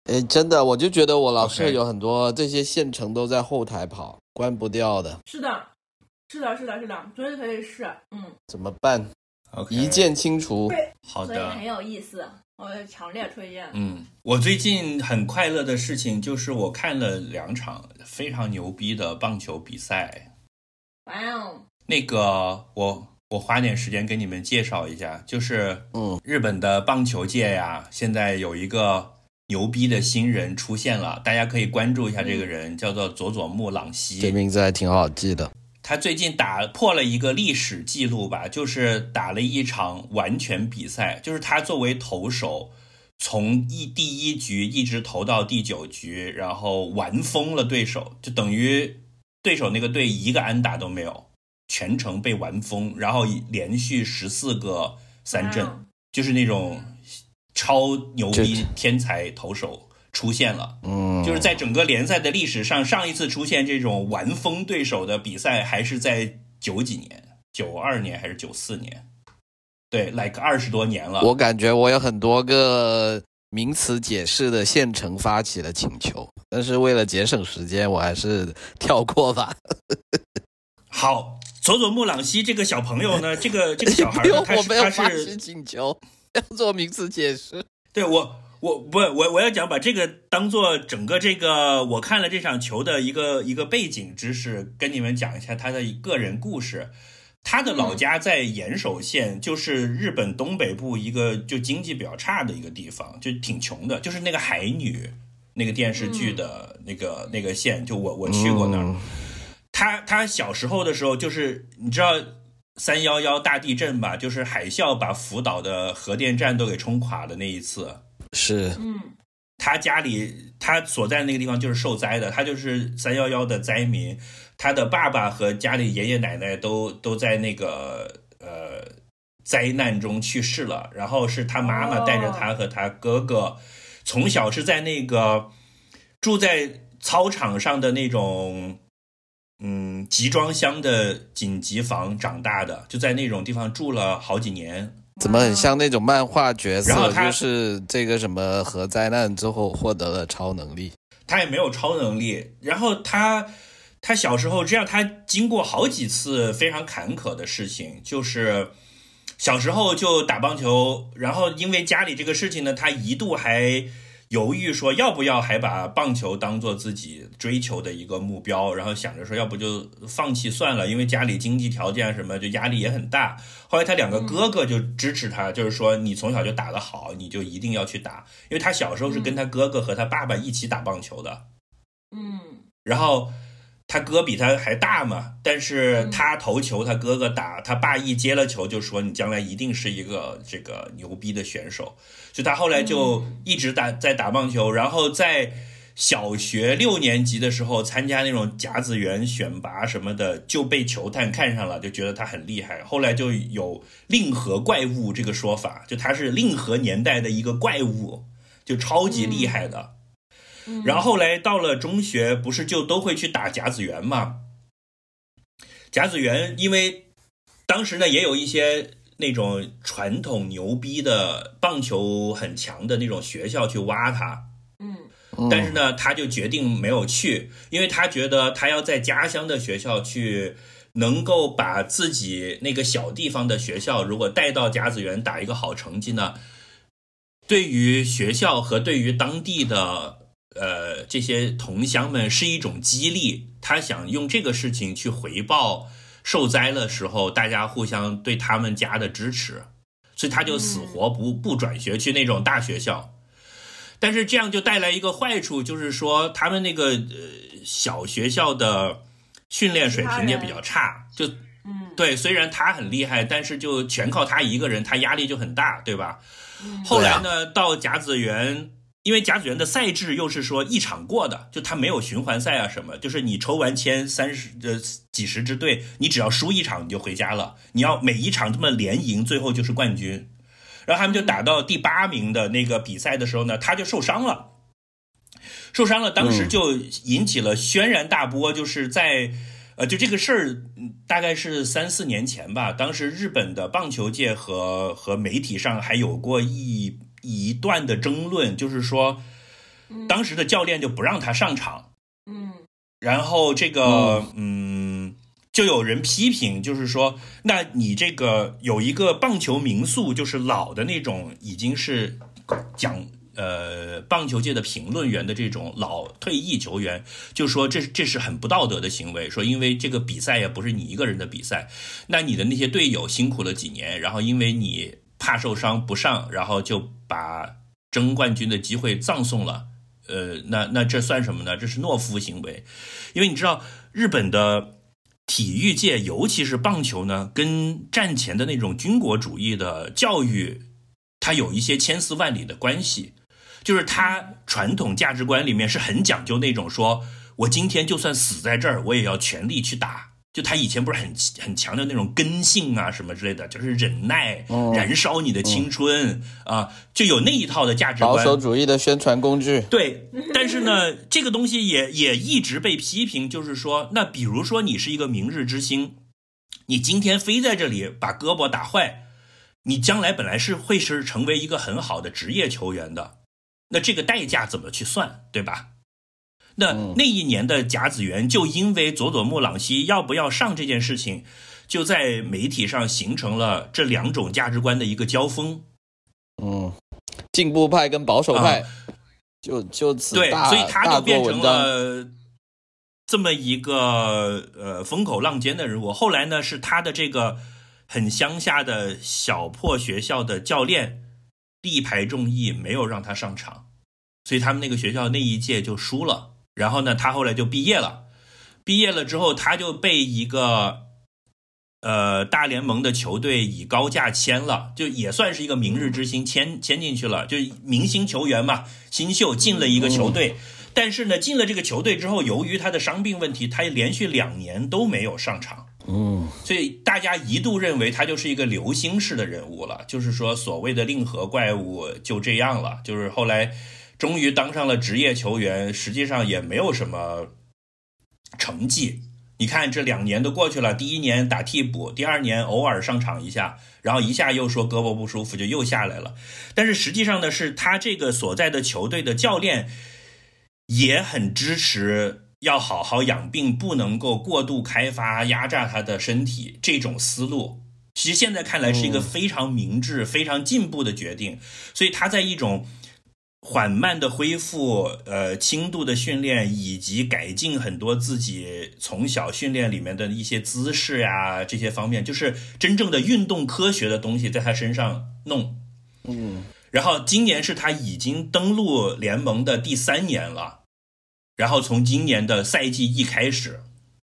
哎，真的，我就觉得我老是有很多这些线程都在后台跑，关不掉的，是的，是的，是的，是的，所以可以试，嗯，怎么办？OK，一键清除。所以好的很。有意思，我强烈推荐。嗯，我最近很快乐的事情就是我看了两场非常牛逼的棒球比赛。哇哦，那个我我花点时间给你们介绍一下，就是嗯日本的棒球界呀，现在有一个牛逼的新人出现了，大家可以关注一下这个人，叫做佐佐木朗希。这名字还挺好记的。他最近打破了一个历史记录吧，就是打了一场完全比赛，就是他作为投手，从一第一局一直投到第九局，然后玩疯了对手，就等于对手那个队一个安打都没有，全程被玩疯，然后连续十四个三振，啊就是那种超牛逼天才投手出现了。嗯，就是在整个联赛的历史上，上一次出现这种完封对手的比赛，还是在九几年，九二年还是九四年？对，like 二十多年了。我感觉我有很多个名词解释的现成发起的请求，但是为了节省时间，我还是跳过吧。好，佐佐木朗希这个小朋友呢，这个这个小孩我 他是他没有发起是请求，要做名词解释。对我，我不，我我要讲把这个当做整个这个我看了这场球的一个一个背景知识，跟你们讲一下他的个人故事。他的老家在岩手县，就是日本东北部一个就经济比较差的一个地方，就挺穷的，就是那个海女那个电视剧的那个、那个县，就我我去过那儿。嗯他他小时候的时候，就是你知道三幺幺大地震吧，就是海啸把福岛的核电站都给冲垮的那一次。是，嗯他家里他所在那个地方就是受灾的，他就是三幺幺的灾民，他的爸爸和家里爷爷奶奶都都在那个呃灾难中去世了，然后是他妈妈带着他和他哥哥，从小是在那个住在操场上的那种。嗯，集装箱的紧急房长大的，就在那种地方住了好几年。怎么很像那种漫画角色？就是这个什么核灾难之后获得了超能力。他也没有超能力。然后他他小时候这样，他经过好几次非常坎坷的事情，就是小时候就打棒球，然后因为家里这个事情呢，他一度还犹豫说要不要还把棒球当做自己追求的一个目标，然后想着说要不就放弃算了，因为家里经济条件什么就压力也很大。后来他两个哥哥就支持他，就是说你从小就打得好，你就一定要去打，因为他小时候是跟他哥哥和他爸爸一起打棒球的。嗯然后他哥比他还大嘛，但是他投球，他哥哥打，他爸一接了球就说你将来一定是一个这个牛逼的选手，所以他后来就一直打在打棒球，然后在小学六年级的时候参加那种甲子园选拔什么的，就被球探看上了，就觉得他很厉害，后来就有令和怪物这个说法，就他是令和年代的一个怪物，就超级厉害的。然后后来到了中学，不是就都会去打甲子园嘛？甲子园，因为当时呢也有一些那种传统牛逼的棒球很强的那种学校去挖他，但是呢，他就决定没有去，因为他觉得他要在家乡的学校去，能够把自己那个小地方的学校，如果带到甲子园打一个好成绩呢，对于学校和对于当地的呃这些同乡们是一种激励。他想用这个事情去回报受灾的时候大家互相对他们家的支持，所以他就死活不不转学去那种大学校。但是这样就带来一个坏处，就是说他们那个呃小学校的训练水平也比较差，就嗯对，虽然他很厉害，但是就全靠他一个人，他压力就很大，对吧？后来呢，到甲子园，因为甲子园的赛制又是说一场过的，就他没有循环赛啊什么，就是你抽完签三十呃几十支队，你只要输一场你就回家了，你要每一场这么连赢，最后就是冠军。然后他们就打到第八名的那个比赛的时候呢，他就受伤了。受伤了，当时就引起了轩然大波，就是在，呃，就这个事儿，嗯大概是三四年前吧。当时日本的棒球界和和媒体上还有过一一段的争论，就是说，当时的教练就不让他上场，嗯。然后这个，嗯，就有人批评，就是说，那你这个有一个棒球民宿，就是老的那种，已经是讲呃棒球界的评论员的这种老退役球员，就说这这是很不道德的行为，说因为这个比赛也不是你一个人的比赛，那你的那些队友辛苦了几年，然后因为你怕受伤不上，然后就把争冠军的机会葬送了。呃，那那这算什么呢？这是懦夫行为，因为你知道日本的体育界，尤其是棒球呢，跟战前的那种军国主义的教育，它有一些千丝万缕的关系。就是他传统价值观里面是很讲究那种说，我今天就算死在这儿，我也要全力去打。就他以前不是很很强调那种根性啊什么之类的，就是忍耐，燃烧你的青春啊，就有那一套的价值观。保守主义的宣传工具。对，但是呢，这个东西也也一直被批评，就是说，那比如说你是一个明日之星，你今天飞在这里把胳膊打坏，你将来本来是会是成为一个很好的职业球员的，那这个代价怎么去算，对吧？那那一年的甲子园，就因为佐佐木朗希要不要上这件事情，就在媒体上形成了这两种价值观的一个交锋。嗯，进步派跟保守派，就就此对，所以他就变成了了这么一个呃风口浪尖的人物。后来呢，是他的这个很乡下的小破学校的教练力排众议，没有让他上场，所以他们那个学校那一届就输了。然后呢，他后来就毕业了。毕业了之后，他就被一个呃大联盟的球队以高价签了，就也算是一个明日之星，签签进去了，就明星球员嘛，新秀进了一个球队。但是呢，进了这个球队之后，由于他的伤病问题，他连续两年都没有上场。嗯，所以大家一度认为他就是一个流星式的人物了，就是说所谓的令和怪物就这样了。就是后来终于当上了职业球员，实际上也没有什么成绩。你看这两年都过去了，第一年打替补，第二年偶尔上场一下，然后一下又说胳膊不舒服，就又下来了。但是实际上呢，是他这个所在的球队的教练也很支持。要好好养病，不能够过度开发、压榨他的身体，这种思路，其实现在看来是一个非常明智、非常进步的决定。所以他在一种缓慢的恢复、呃轻度的训练，以及改进很多自己从小训练里面的一些姿势呀这些方面，就是真正的运动科学的东西在他身上弄。嗯，然后今年是他已经登陆联盟的第三年了。然后从今年的赛季一开始，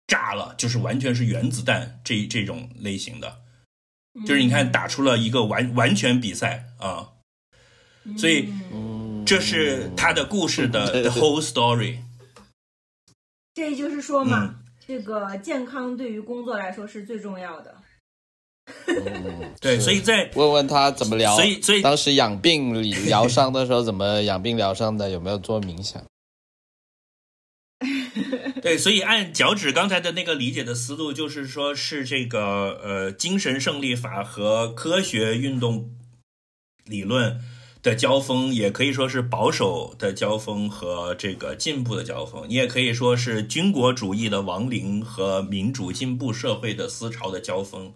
炸了，就是完全是原子弹这这种类型的，就是你看打出了一个完完全比赛啊，所以这是他的故事的 the whole story。这就是说嘛，这个健康对于工作来说是最重要的。对，所以在问问他怎么疗，所以所以当时养病疗伤的时候怎么养病疗伤的，有没有做冥想？对，所以按脚趾刚才的那个理解的思路，就是说是这个呃精神胜利法和科学运动理论的交锋，也可以说是保守的交锋和这个进步的交锋，你也可以说是军国主义的亡灵和民主进步社会的思潮的交锋。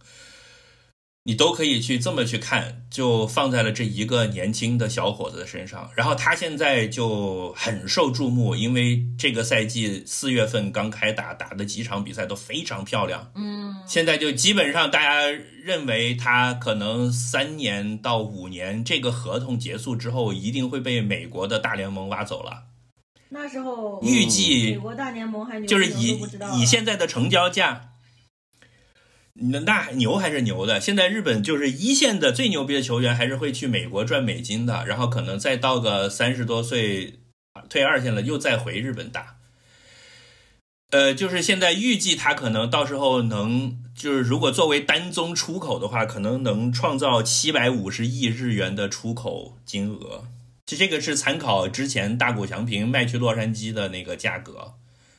你都可以去这么去看，就放在了这一个年轻的小伙子的身上。然后他现在就很受注目，因为这个赛季四月份刚开打，打的几场比赛都非常漂亮。嗯，现在就基本上大家认为他可能三年到五年这个合同结束之后，一定会被美国的大联盟挖走了。那时候预计美国大联盟还就是以以现在的成交价。那那牛还是牛的。现在日本就是一线的最牛逼的球员，还是会去美国赚美金的。然后可能再到个三十多岁，退二线了，又再回日本打。呃，就是现在预计他可能到时候能，就是如果作为单宗出口的话，可能能创造七百五十亿日元的出口金额。就这个是参考之前大谷翔平卖去洛杉矶的那个价格，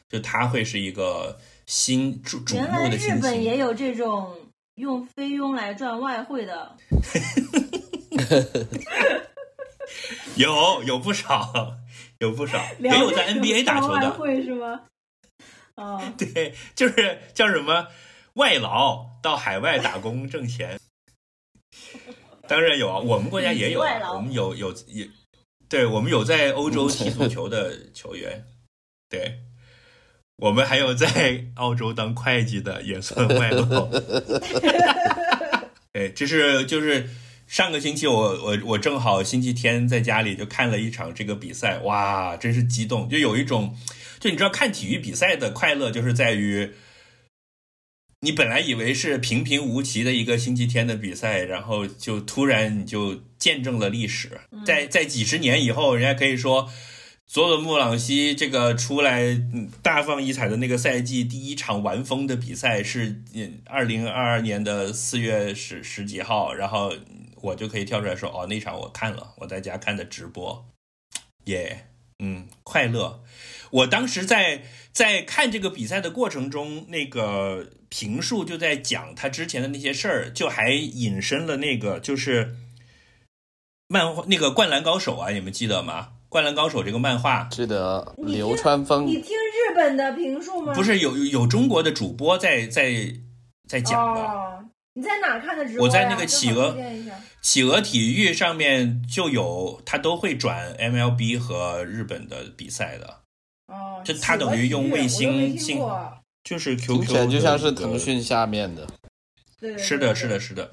就他会是一个。新瞩瞩目的日本也有这种用菲佣来赚外汇的，有有不少，有不少，也有在 NBA 打球的，外汇是吗？哦，对，就是叫什么外劳到海外打工挣钱，当然有啊，我们国家也有，我们有有有，对我们有在欧洲踢足球的球员，对。我们还有在 澳洲当会计的，也算外劳。哎，这是就是上个星期我我我正好星期天在家里就看了一场这个比赛，哇，真是激动，就有一种，就你知道看体育比赛的快乐，就是在于你本来以为是平平无奇的一个星期天的比赛，然后就突然你就见证了历史，在在几十年以后，人家可以说。佐佐木朗希这个出来大放异彩的那个赛季，第一场完封的比赛是二零二二年的四月十十几号，然后我就可以跳出来说，哦，那场我看了，我在家看的直播，耶，嗯，快乐。我当时在在看这个比赛的过程中，那个评述就在讲他之前的那些事儿，就还引申了那个就是漫画那个灌篮高手啊，你们记得吗？灌篮高手这个漫画，记得流川枫。你听日本的评述吗？不是有有中国的主播在在在讲的。哦，你在哪看的直播我在那个企鹅企鹅体育上面就有，他都会转 MLB 和日本的比赛的。哦，就他等于用卫星进，就是 QQ，听就像是腾讯下面的。对，是的，是的，是的。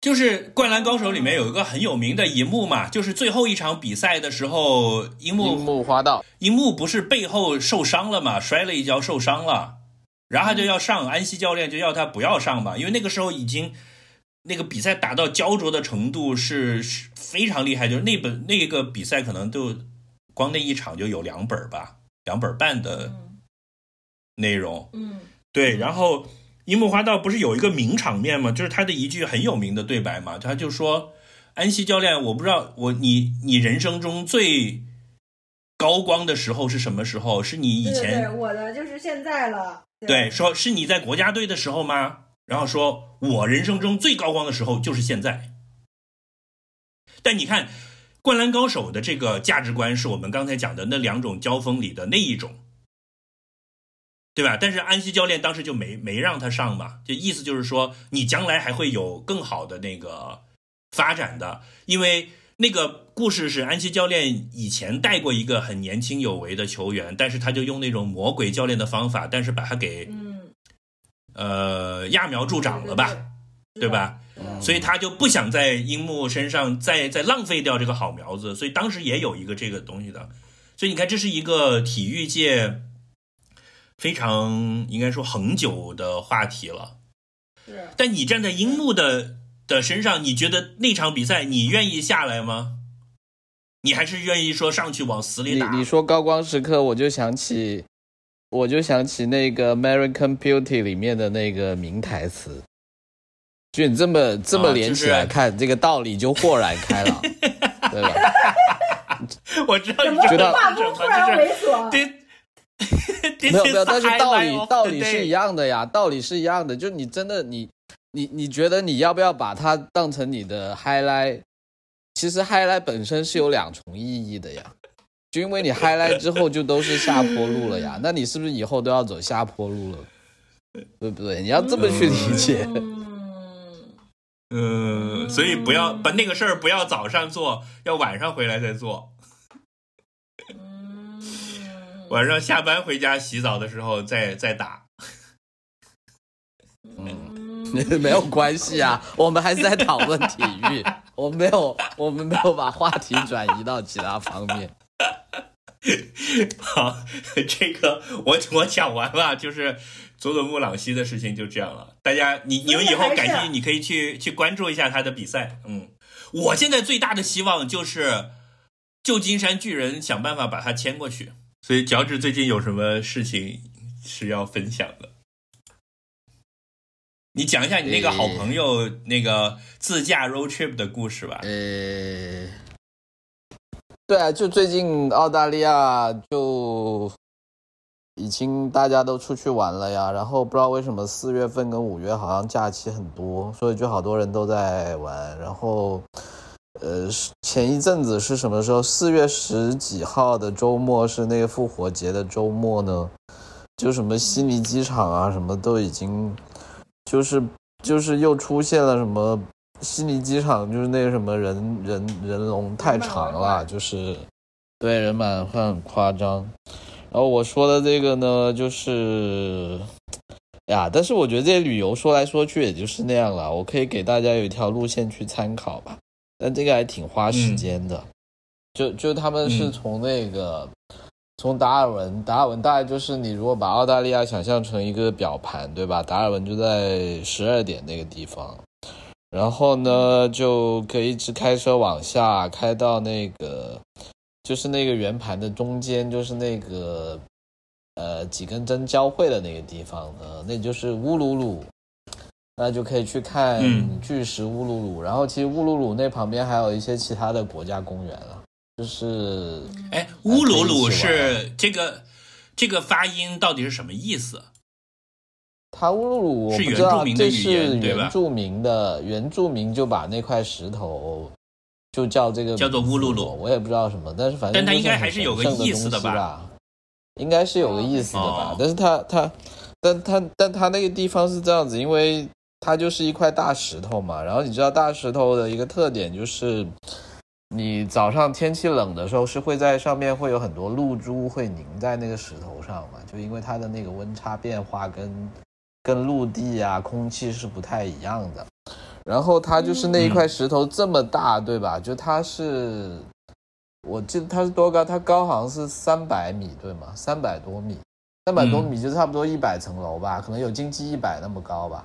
就是《灌篮高手》里面有一个很有名的一幕嘛，就是最后一场比赛的时候，樱木樱木花道，樱木不是背后受伤了嘛，摔了一跤受伤了，然后他就要上，安西教练就要他不要上嘛，因为那个时候已经那个比赛打到焦灼的程度是是非常厉害，就是那本那个比赛可能就光那一场就有两本吧，两本半的内容，嗯，对，然后。樱木花道不是有一个名场面吗？就是他的一句很有名的对白嘛，他就说：“安西教练，我不知道我你你人生中最高光的时候是什么时候？是你以前对我的就是现在了。对，说是你在国家队的时候吗？然后说我人生中最高光的时候就是现在。但你看，《灌篮高手》的这个价值观是我们刚才讲的那两种交锋里的那一种。”对吧？但是安西教练当时就没没让他上嘛，就意思就是说，你将来还会有更好的那个发展的，因为那个故事是安西教练以前带过一个很年轻有为的球员，但是他就用那种魔鬼教练的方法，但是把他给嗯呃揠苗助长了吧，对吧？所以他就不想在樱木身上再再浪费掉这个好苗子，所以当时也有一个这个东西的，所以你看，这是一个体育界。非常应该说恒久的话题了，是。但你站在樱木的的身上，你觉得那场比赛你愿意下来吗？你还是愿意说上去往死里打？你你说高光时刻，我就想起，我就想起那个《American Beauty》里面的那个名台词，就你这么这么连起来看，这个道理就豁然开朗，对吧？我知道，觉得画风突然猥琐。没有没有，但是道理道理是一样的呀，道理是一样的。就你真的你你你觉得你要不要把它当成你的 highlight？其实 highlight 本身是有两重意义的呀。就因为你 highlight 之后就都是下坡路了呀，那你是不是以后都要走下坡路了？对不对？你要这么去理解。嗯，所以不要把那个事儿不要早上做，要晚上回来再做。晚上下班回家洗澡的时候再再打，嗯，没有关系啊，我们还是在讨论体育，我们没有我们没有把话题转移到其他方面。好，这个我我讲完了，就是佐佐木朗希的事情就这样了。大家你你们以后感兴趣，你可以去去关注一下他的比赛。嗯，我现在最大的希望就是旧金山巨人想办法把他签过去。所以，脚趾最近有什么事情是要分享的？你讲一下你那个好朋友那个自驾 road trip 的故事吧。呃，对啊，就最近澳大利亚就已经大家都出去玩了呀，然后不知道为什么四月份跟五月好像假期很多，所以就好多人都在玩，然后。呃，前一阵子是什么时候？四月十几号的周末是那个复活节的周末呢？就什么悉尼机场啊，什么都已经，就是就是又出现了什么悉尼机场，就是那个什么人人人龙太长了，就是对人满会很夸张。然后我说的这个呢，就是呀，但是我觉得这些旅游说来说去也就是那样了，我可以给大家有一条路线去参考吧，但这个还挺花时间的。就就他们是嗯从那个、从达尔文，达尔文大概就是你如果把澳大利亚想象成一个表盘，对吧？达尔文就在十二点那个地方，然后呢就可以一直开车往下开到那个就是那个圆盘的中间，就是那个呃几根针交汇的那个地方呢，那就是乌鲁鲁。那就可以去看嗯巨石乌鲁鲁，然后其实乌鲁鲁那旁边还有一些其他的国家公园了，就是哎，乌鲁鲁是这个这个发音到底是什么意思？它乌鲁鲁我是不知道原住民的语这是言对吧原住民的原住民就把那块石头就叫这个叫做乌鲁鲁我也不知道什么，但是反正但它应该还是有个意思的吧？应该是有个意思的吧？哦但是它它但它但它那个地方是这样子，因为它就是一块大石头嘛，然后你知道大石头的一个特点就是。你早上天气冷的时候，是会在上面会有很多露珠会凝在那个石头上嘛？就因为它的那个温差变化跟跟陆地啊空气是不太一样的。然后它就是那一块石头这么大，对吧？就它是，我记得它是多高？它高好像是三百米，对吗？三百多米，三百多米就差不多一百层楼吧，可能有经济一百那么高吧。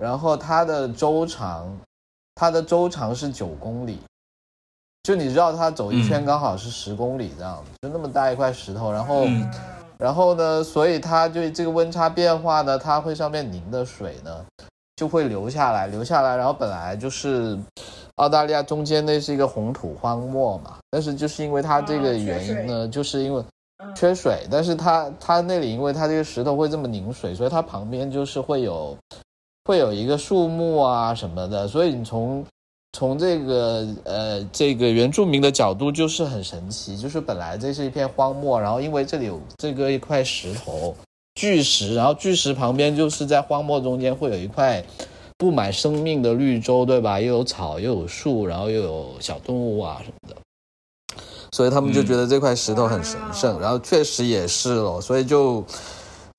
然后它的周长，它的周长是九公里，就你知道它走一圈嗯刚好是十公里这样子，就那么大一块石头，然后。嗯然后呢，所以它就这个温差变化呢，它会上面凝的水呢，就会流下来，流下来。然后本来就是澳大利亚中间那是一个红土荒漠嘛，但是就是因为它这个原因呢，就是因为嗯缺水，但是它它那里因为它这个石头会这么凝水，所以它旁边就是会有会有一个树木啊什么的，所以你从从这个呃这个原住民的角度就是很神奇，就是本来这是一片荒漠，然后因为这里有这个一块石头巨石，然后巨石旁边就是在荒漠中间会有一块布满生命的绿洲，对吧？又有草又有树，然后又有小动物啊什么的。所以他们就觉得这块石头很神圣，然后确实也是咯，所以就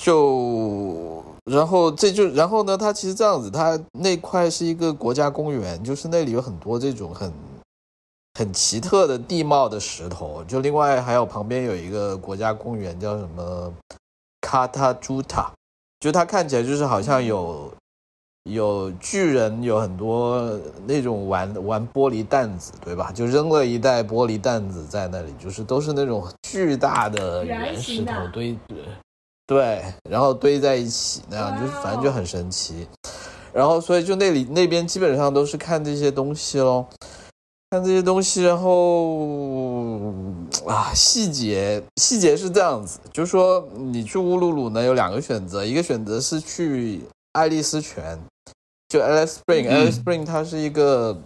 就然后这就然后呢，它其实这样子，它那块是一个国家公园，就是那里有很多这种很很奇特的地貌的石头，就另外还有旁边有一个国家公园叫什么卡塔朱塔，就它看起来就是好像有有巨人有很多那种玩玩玻璃弹子，对吧？就扔了一袋玻璃弹子在那里，就是都是那种巨大的圆圆石头堆，对，然后堆在一起那样，就反正就很神奇。然后所以就那里那边基本上都是看这些东西咯，看这些东西，然后啊细节细节是这样子，就是说你去乌鲁鲁呢有两个选择，一个选择是去爱丽丝泉，就 Alice Spring，Alice、嗯 Spring 它是一个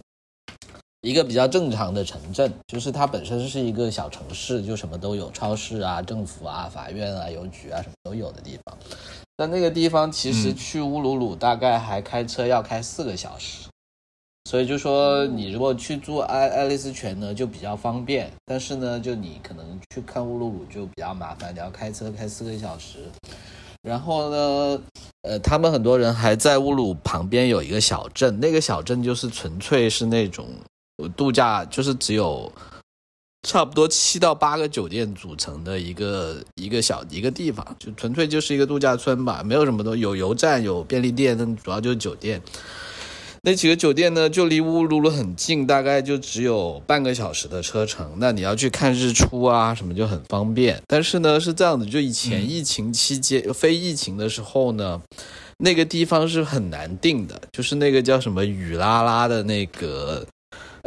一个比较正常的城镇，就是它本身是一个小城市，就什么都有，超市啊、政府啊、法院啊、邮局啊什么都有的地方。但那个地方其实嗯去乌鲁鲁大概还开车要开四个小时，所以就说你如果去住爱爱丽丝泉呢就比较方便，但是呢就你可能去看乌鲁鲁就比较麻烦，你要开车开四个小时。然后呢，呃，他们很多人还在乌鲁旁边有一个小镇，那个小镇就是纯粹是那种我度假，就是只有差不多七到八个酒店组成的一个一个小一个地方，就纯粹就是一个度假村吧，没有什么东西，有油站，有便利店，但主要就是酒店。那几个酒店呢，就离乌鲁鲁很近，大概就只有半个小时的车程。那你要去看日出啊，什么就很方便。但是呢，是这样子，就以前疫情期间、非疫情的时候呢，那个地方是很难定的，就是那个叫什么雨拉拉的那个。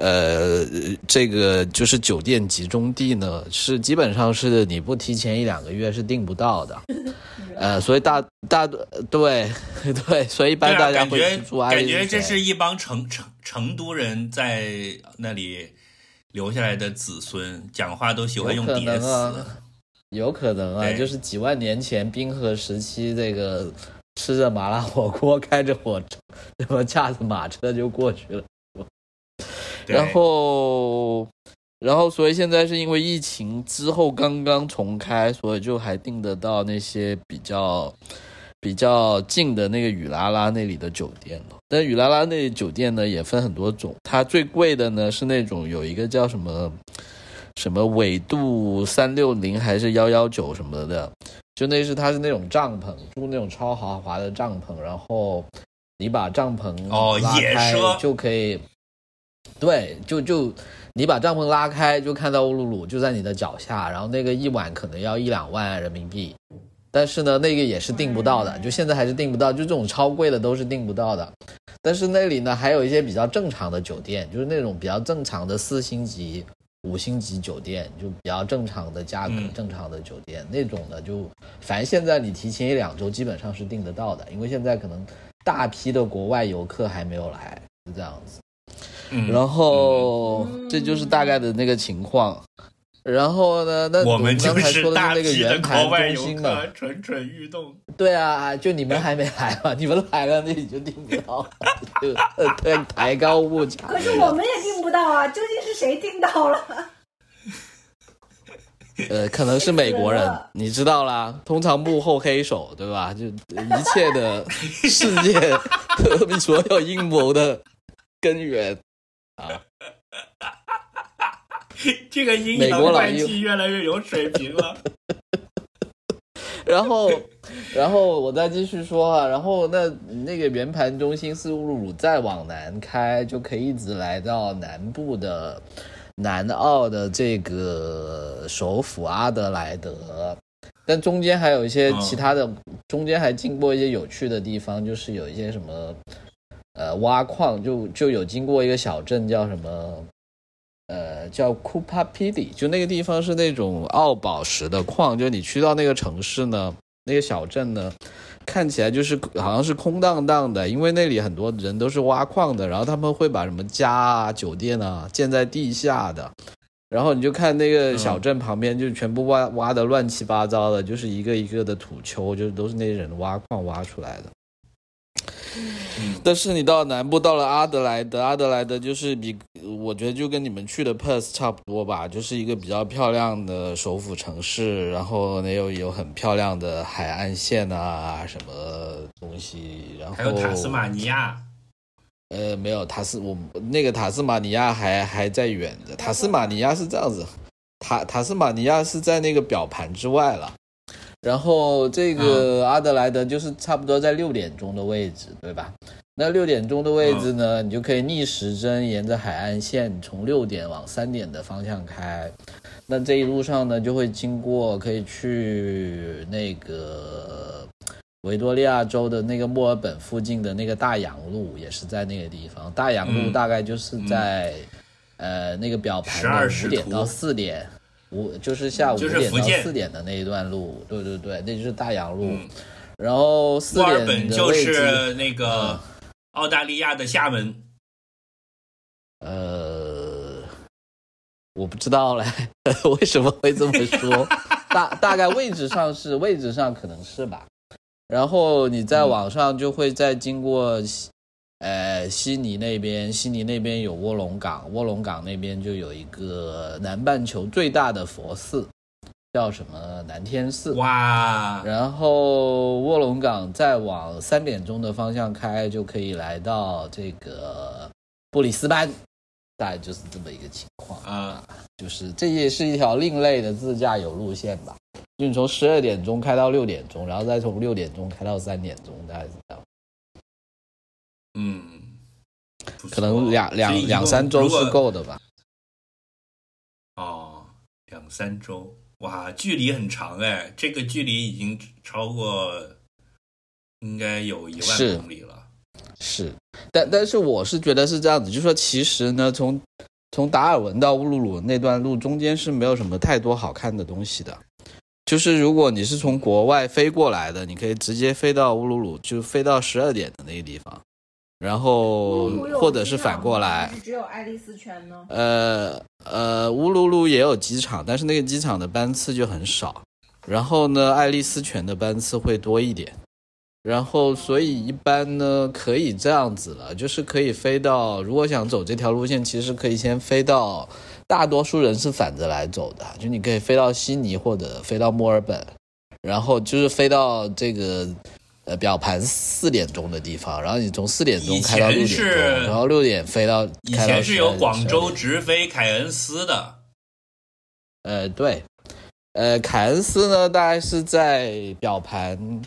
呃，这个就是酒店集中地呢，是基本上是你不提前一两个月是订不到的，呃，所以大大对 对，所以一般大家会感觉去住爱丽丝感觉这是一帮成成成都人在那里留下来的子孙，讲话都喜欢用叠词。有可能啊，就是几万年前冰河时期，这个吃着麻辣火锅，开着火车，什么驾着马车就过去了。对然后，然后，所以现在是因为疫情之后刚刚重开，所以就还订得到那些比较比较近的那个雨拉拉那里的酒店了。但雨拉拉那里酒店呢也分很多种，它最贵的呢是那种有一个叫什么什么纬度三六零还是幺幺九什么的，就那是它是那种帐篷，住那种超豪华的帐篷，然后你把帐篷哦拉开野奢就可以，对，就就你把帐篷拉开就看到乌鲁鲁就在你的脚下，然后那个一晚可能要一两万人民币。但是呢，那个也是订不到的，就现在还是订不到，就这种超贵的都是订不到的。但是那里呢，还有一些比较正常的酒店，就是那种比较正常的四星级、五星级酒店，就比较正常的价格、嗯正常的酒店那种的，就反正现在你提前一两周基本上是订得到的，因为现在可能大批的国外游客还没有来，是这样子。嗯，然后、嗯这就是大概的那个情况。然后呢，那我们刚才就是说的大批的是那个圆盘国外游中心嘛，客蠢蠢欲动。对啊，就你们还没来嘛，你们来了那你就订不到，就呃对抬高物价。可是我们也订不到啊，究竟是谁订到了？呃，可能是美国人你知道啦，通常幕后黑手，对吧？就一切的世界 所有阴谋的根源啊，这个阴美阳怪国佬又气越来越有水平了。然后，然后我再继续说啊，然后那那个圆盘中心四乌鲁鲁再往南开，就可以一直来到南部的南澳的这个首府阿德莱德，但中间还有一些嗯其他的，中间还经过一些有趣的地方，就是有一些什么呃挖矿，就就有经过一个小镇叫什么。呃，叫库帕皮里，就那个地方是那种奥宝石的矿，就你去到那个城市呢，那个小镇呢，看起来就是好像是空荡荡的，因为那里很多人都是挖矿的，然后他们会把什么家啊、酒店啊建在地下的，然后你就看那个小镇旁边就全部挖挖的乱七八糟的，就是一个一个的土丘，就是都是那些人挖矿挖出来的。嗯但是你到南部，到了阿德莱德，阿德莱德就是比我觉得就跟你们去的 Perth 差不多吧，就是一个比较漂亮的首府城市，然后也有有很漂亮的海岸线啊，什么东西，然后还有塔斯马尼亚，呃，没有塔斯，我那个塔斯马尼亚还还在远的。塔斯马尼亚是这样子，塔塔斯马尼亚是在那个表盘之外了。然后这个阿德莱德就是差不多在六点钟的位置，对吧？那六点钟的位置呢，你就可以逆时针沿着海岸线从六点往三点的方向开。那这一路上呢，就会经过可以去那个维多利亚州的那个墨尔本附近的那个大洋路，也是在那个地方。大洋路嗯大概就是在、呃那个表盘的12视图五点到四点，五就是下午五点到四点的那一段路。对对对，那就是大洋路。嗯，然后四点本就的位置，是那个嗯澳大利亚的厦门。呃，我不知道嘞，为什么会这么说？大大概位置上是位置上可能是吧。然后你在网上就会再经过悉，呃，悉尼那边，悉尼那边有卧龙岗，卧龙岗那边就有一个南半球最大的佛寺，叫什么南天寺。哇，然后卧龙岗再往三点钟的方向开，就可以来到这个布里斯班，大概就是这么一个情况啊。就是这也是一条另类的自驾游路线吧，就你从十二点钟开到六点钟，然后再从六点钟开到三点钟，大概是这样。嗯，可能两两两三周是够的吧。哦，两三周，哇，距离很长哎，这个距离已经超过，应该有一万公里了。是，但但是我是觉得是这样子，就是说其实呢，从从达尔文到乌鲁鲁那段路中间是没有什么太多好看的东西的。就是如果你是从国外飞过来的，你可以直接飞到乌鲁鲁，就飞到十二点的那个地方，然后或者是反过来只有爱丽丝泉呢？呃呃，乌鲁鲁也有机场，但是那个机场的班次就很少。然后呢，爱丽丝泉的班次会多一点。然后，所以一般呢可以这样子了，就是可以飞到，如果想走这条路线，其实可以先飞到，大多数人是反着来走的，就你可以飞到悉尼或者飞到墨尔本，然后就是飞到这个呃表盘四点钟的地方，然后你从四点钟开到六点钟，然后六点飞到以前是有广州直飞凯恩斯的，呃，对，呃，凯恩斯呢，大概是在表盘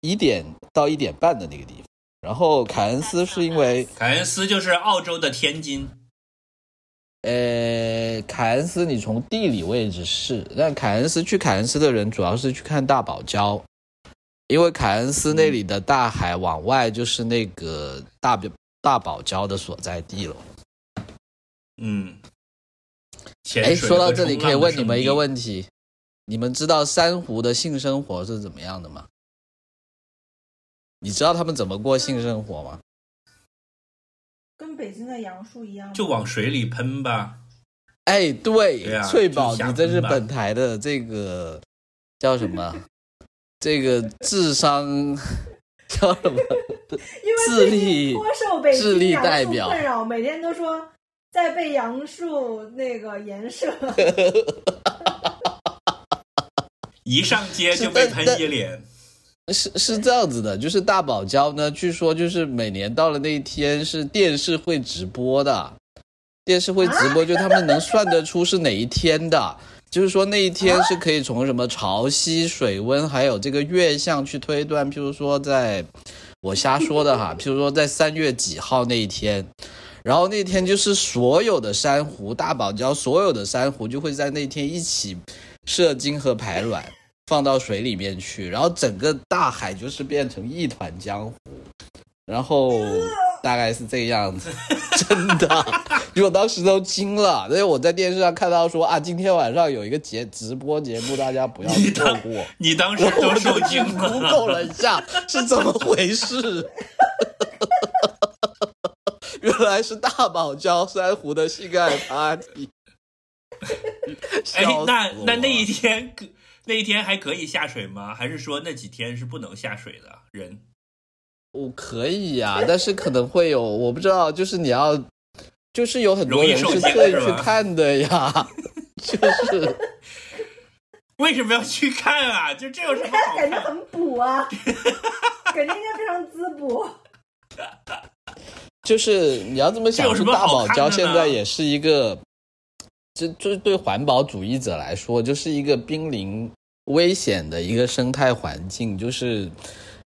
一点到一点半的那个地方。然后凯恩斯是因为，凯恩斯就是澳洲的天津。呃，凯恩斯你从地理位置是，但凯恩斯去凯恩斯的人主要是去看大堡礁，因为凯恩斯那里的大海往外就是那个大表大堡礁的所在地了。嗯，哎，说到这里，可以问你们一个问题：你们知道珊瑚的性生活是怎么样的吗？你知道他们怎么过性生活吗？跟北京的杨树一样，就往水里喷吧。哎，对，对啊翠宝，你这是本台的这个叫什么？这个智商叫什么？因为智力颇受被智力京杨树代表困扰，每天都说在被杨树那个颜射。一上街就被喷一脸。是是这样子的，就是大堡礁呢，据说就是每年到了那一天是电视会直播的，电视会直播，就他们能算得出是哪一天的，就是说那一天是可以从什么潮汐、水温还有这个月相去推断，譬如说在我瞎说的哈，譬如说在三月几号那一天。然后那天就是所有的珊瑚，大堡礁所有的珊瑚就会在那天一起射精和排卵，放到水里面去，然后整个大海就是变成一团浆糊，然后大概是这个样子，真的，就我当时都惊了，因为我在电视上看到说啊，今天晚上有一个节直播节目，大家不要你当错过。你当时都受惊 我 Google 了。了一下，是怎么回事？原来是大堡礁珊瑚的性爱 party。哎笑，死那那那一天可那一天还可以下水吗？还是说那几天是不能下水的人？我可以呀、但是可能会有，我不知道，就是你要，就是有很多人是特意去看的呀，就是 为什么要去看啊？就这有什么好 看？感觉很补啊，感觉应该非常滋补。就是你要这么想，这有什么大堡礁现在也是一个，这就对环保主义者来说，就是一个濒临危险的一个生态环境，就是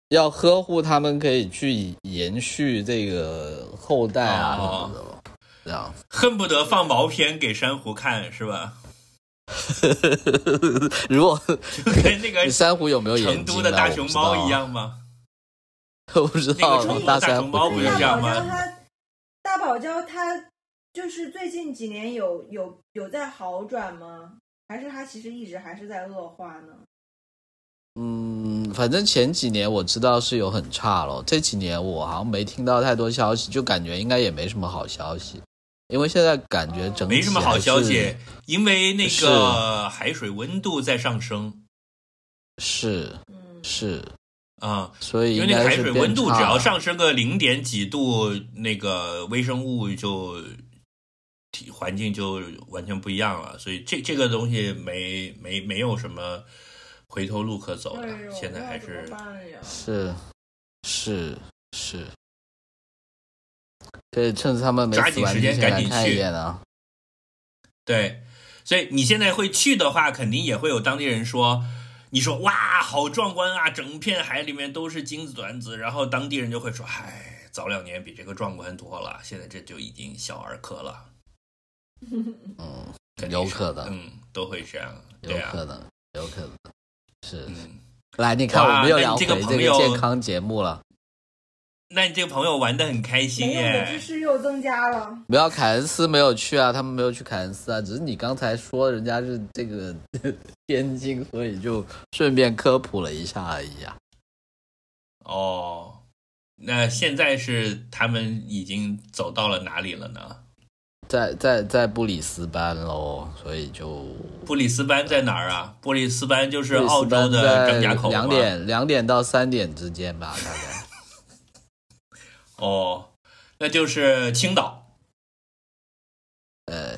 要呵护他们，可以去延续这个后代啊什哦这样。恨不得放毛片给珊瑚看是吧？如果就跟那个你 珊瑚有没有眼睛成都的大熊猫一，样吗？我不知道，那个成都大熊猫不是大这样吗大堡礁它就是最近几年有有有在好转吗？还是它其实一直还是在恶化呢？嗯，反正前几年我知道是有很差了，这几年我好像没听到太多消息，就感觉应该也没什么好消息，因为现在感觉整体没什么好消息，因为那个海水温度在上升是嗯，是，啊、所以因为那个海水温度只要上升个零点几度，那个微生物就体环境就完全不一样了。所以这这个东西没没没有什么回头路可走的，哎呦现在还是？是是是，可以趁着他们没死抓紧时间赶紧去。对。所以你现在会去的话，肯定也会有当地人说。你说哇，好壮观啊！整片海里面都是金子卵子，然后当地人就会说：“唉，早两年比这个壮观多了，现在这就已经小儿科了。” 嗯，肯定是有可能嗯，都会这样，有可能，有可能是。嗯，来，你看，我们又聊回这个朋友健康节目了。那你这个朋友玩的很开心没用的知，识又增加了。不要凯恩斯没有去啊，他们没有去凯恩斯啊，只是你刚才说人家是这个 天津，所以就顺便科普了一下而已啊。哦，那现在是他们已经走到了哪里了呢？在在在布里斯班喽，所以就布里斯班在哪儿啊？布里斯班就是澳洲的张家口吗两点两点到三点之间吧，大概。哦，那就是青岛。呃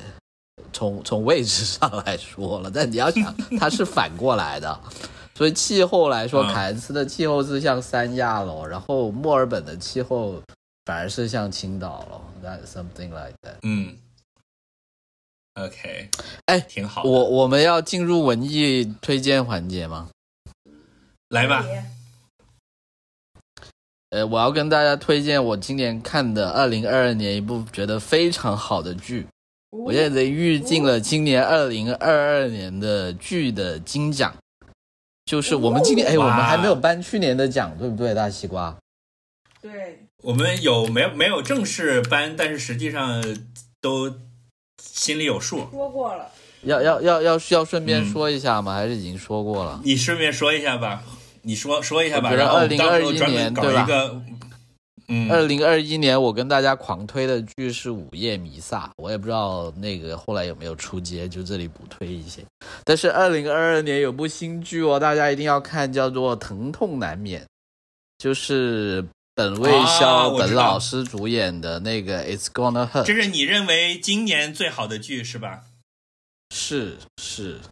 从从位置上来说了，但你要想，它是反过来的，所以气候来说，嗯凯恩斯的气候是像三亚咯，然后墨尔本的气候反而是像青岛咯。That something like that。嗯，OK，哎挺好。我我们要进入文艺推荐环节吗？来吧，呃，我要跟大家推荐我今年看的二零二二年一部觉得非常好的剧。我现在预定了今年二零二二年的剧的金奖，就是我们今年哎，我们还没有颁去年的奖，对不对，大西瓜？对，我们有没有没有正式颁，但是实际上都心里有数。说过了，要要要要要顺便嗯说一下吗？还是已经说过了？你顺便说一下吧，你说说一下吧，然后我们到时候2021专门搞年对吧一个，嗯，二零二一年我跟大家狂推的剧是《午夜弥撒》，我也不知道那个后来有没有出街，就这里补推一些。但是二零二二年有部新剧哦，大家一定要看，叫做《疼痛难免》，就是本卫啊肖本老师主演的那个《It's Gonna Hurt》。这是你认为今年最好的剧是吧？是是，嗯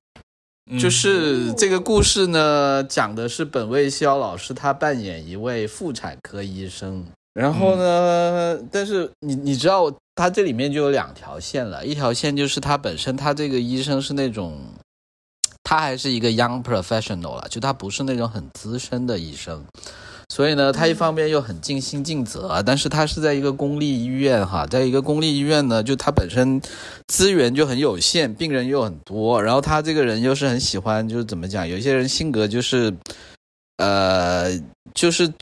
就是这个故事呢，讲的是本卫肖老师他扮演一位妇产科医生，然后呢，但是你你知道，他这里面就有两条线了，一条线就是他本身他这个医生是那种。他还是一个 young professional 了，就他不是那种很资深的医生，所以呢，他一方面又很尽心尽责，但是他是在一个公立医院哈，在一个公立医院呢，就他本身资源就很有限，病人又很多，然后他这个人又是很喜欢，就是怎么讲，有些人性格就是，呃，就是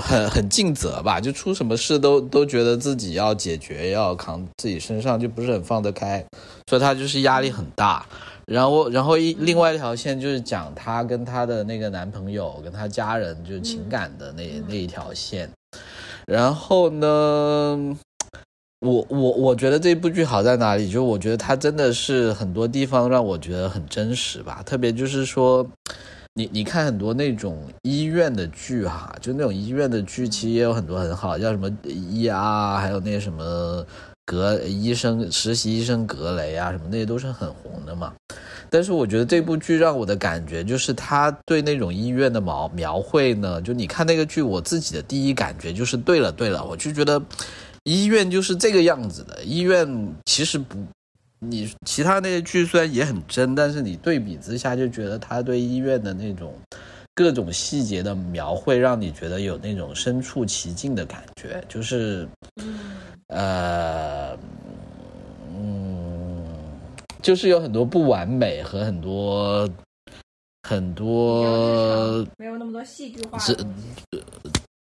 很很尽责吧，就出什么事都都觉得自己要解决，要扛自己身上，就不是很放得开，所以他就是压力很大。然后，然后一另外一条线就是讲她跟她的那个男朋友跟她家人就是情感的那、那一条线。然后呢，我我我觉得这部剧好在哪里？就我觉得它真的是很多地方让我觉得很真实吧。特别就是说，你你看很多那种医院的剧哈，就那种医院的剧，其实也有很多很好，叫什么 ER，还有那什么。格医生实习医生格雷啊，什么那些都是很红的嘛。但是我觉得这部剧让我的感觉就是他对那种医院的描描绘呢，就你看那个剧，我自己的第一感觉就是对了对了，我就觉得医院就是这个样子的。医院其实不，你其他那些剧虽然也很真，但是你对比之下就觉得他对医院的那种各种细节的描绘，让你觉得有那种身处其境的感觉，就是。呃，嗯，就是有很多不完美和很多很多没有那么多戏剧化是。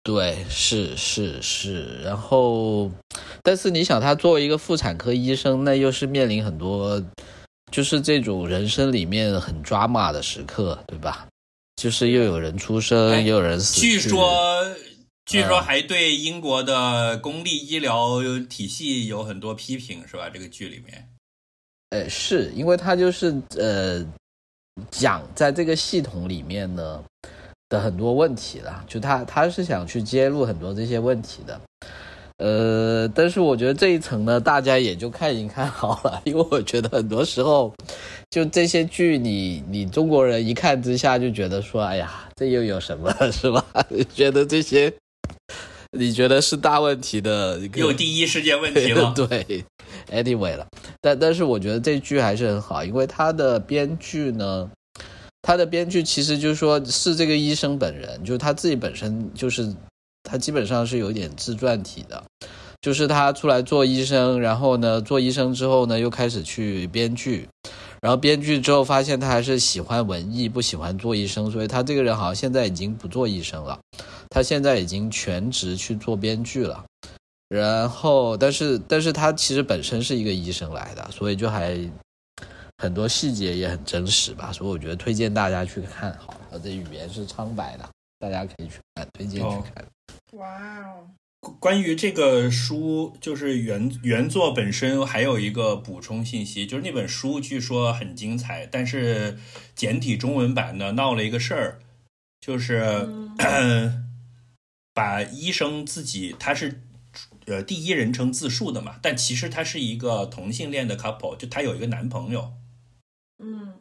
对，是是是，然后，但是你想，他作为一个妇产科医生，那又是面临很多，就是这种人生里面很抓马的时刻，对吧？就是又有人出生，哎又有人死去。据说，据说嗯还对英国的公立医疗体系有很多批评，是吧？这个剧里面，呃，是因为他就是呃讲在这个系统里面呢的很多问题了，就他他是想去揭露很多这些问题的。呃，但是我觉得这一层呢，大家也就看一看好了，因为我觉得很多时候，就这些剧你，你中国人一看之下就觉得说，哎呀，这又有什么 是吧？觉得这些你觉得是大问题的有第一世界问题了。对，anyway 了，但但是我觉得这剧还是很好，因为他的编剧呢，他的编剧其实就是说是这个医生本人，就是他自己本身就是他基本上是有点自传体的，就是他出来做医生，然后呢做医生之后呢又开始去编剧。然后编剧之后发现他还是喜欢文艺，不喜欢做医生，所以他这个人好像现在已经不做医生了，他现在已经全职去做编剧了。然后，但是，但是他其实本身是一个医生来的，所以就还很多细节也很真实吧，所以我觉得推荐大家去看好了。这语言是苍白的，大家可以去看，推荐去看。哇哦，关于这个书，就是原原作本身还有一个补充信息，就是那本书据说很精彩，但是简体中文版呢闹了一个事儿，就是、把医生自己他是呃第一人称自述的嘛，但其实他是一个同性恋的 couple，就他有一个男朋友，嗯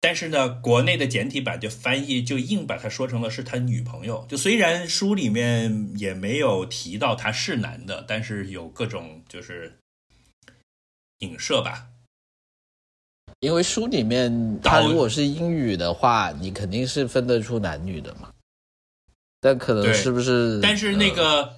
但是呢，国内的简体版就翻译就硬把他说成了是他女朋友。就虽然书里面也没有提到他是男的，但是有各种就是影射吧。因为书里面他如果是英语的话，你肯定是分得出男女的嘛。但可能是不是？但是那呃个，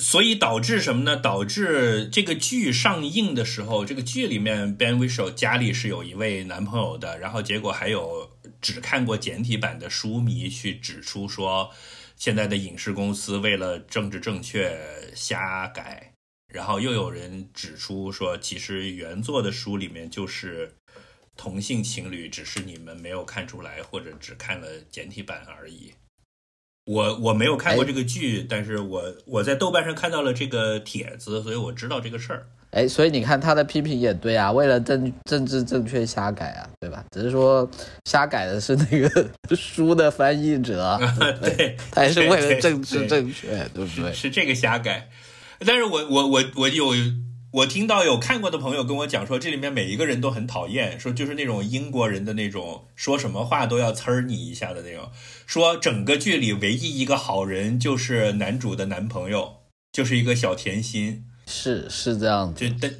所以导致什么呢？导致这个剧上映的时候，这个剧里面 Ben Whishaw 家里是有一位男朋友的，然后结果还有只看过简体版的书迷去指出说，现在的影视公司为了政治正确瞎改，然后又有人指出说，其实原作的书里面就是同性情侣，只是你们没有看出来，或者只看了简体版而已。我我没有看过哎这个剧，但是我我在豆瓣上看到了这个帖子，所以我知道这个事儿。哎，所以你看他的批评也对啊，为了政政治正确瞎改啊，对吧？只是说瞎改的是那个 书的翻译者，对，他也是为了政治正确，对不对？是这个瞎改。但是我我我我有我听到有看过的朋友跟我讲说，这里面每一个人都很讨厌，说就是那种英国人的那种说什么话都要呲儿你一下的那种，说整个剧里唯一一个好人就是男主的男朋友，就是一个小甜心，是是这样子就，但。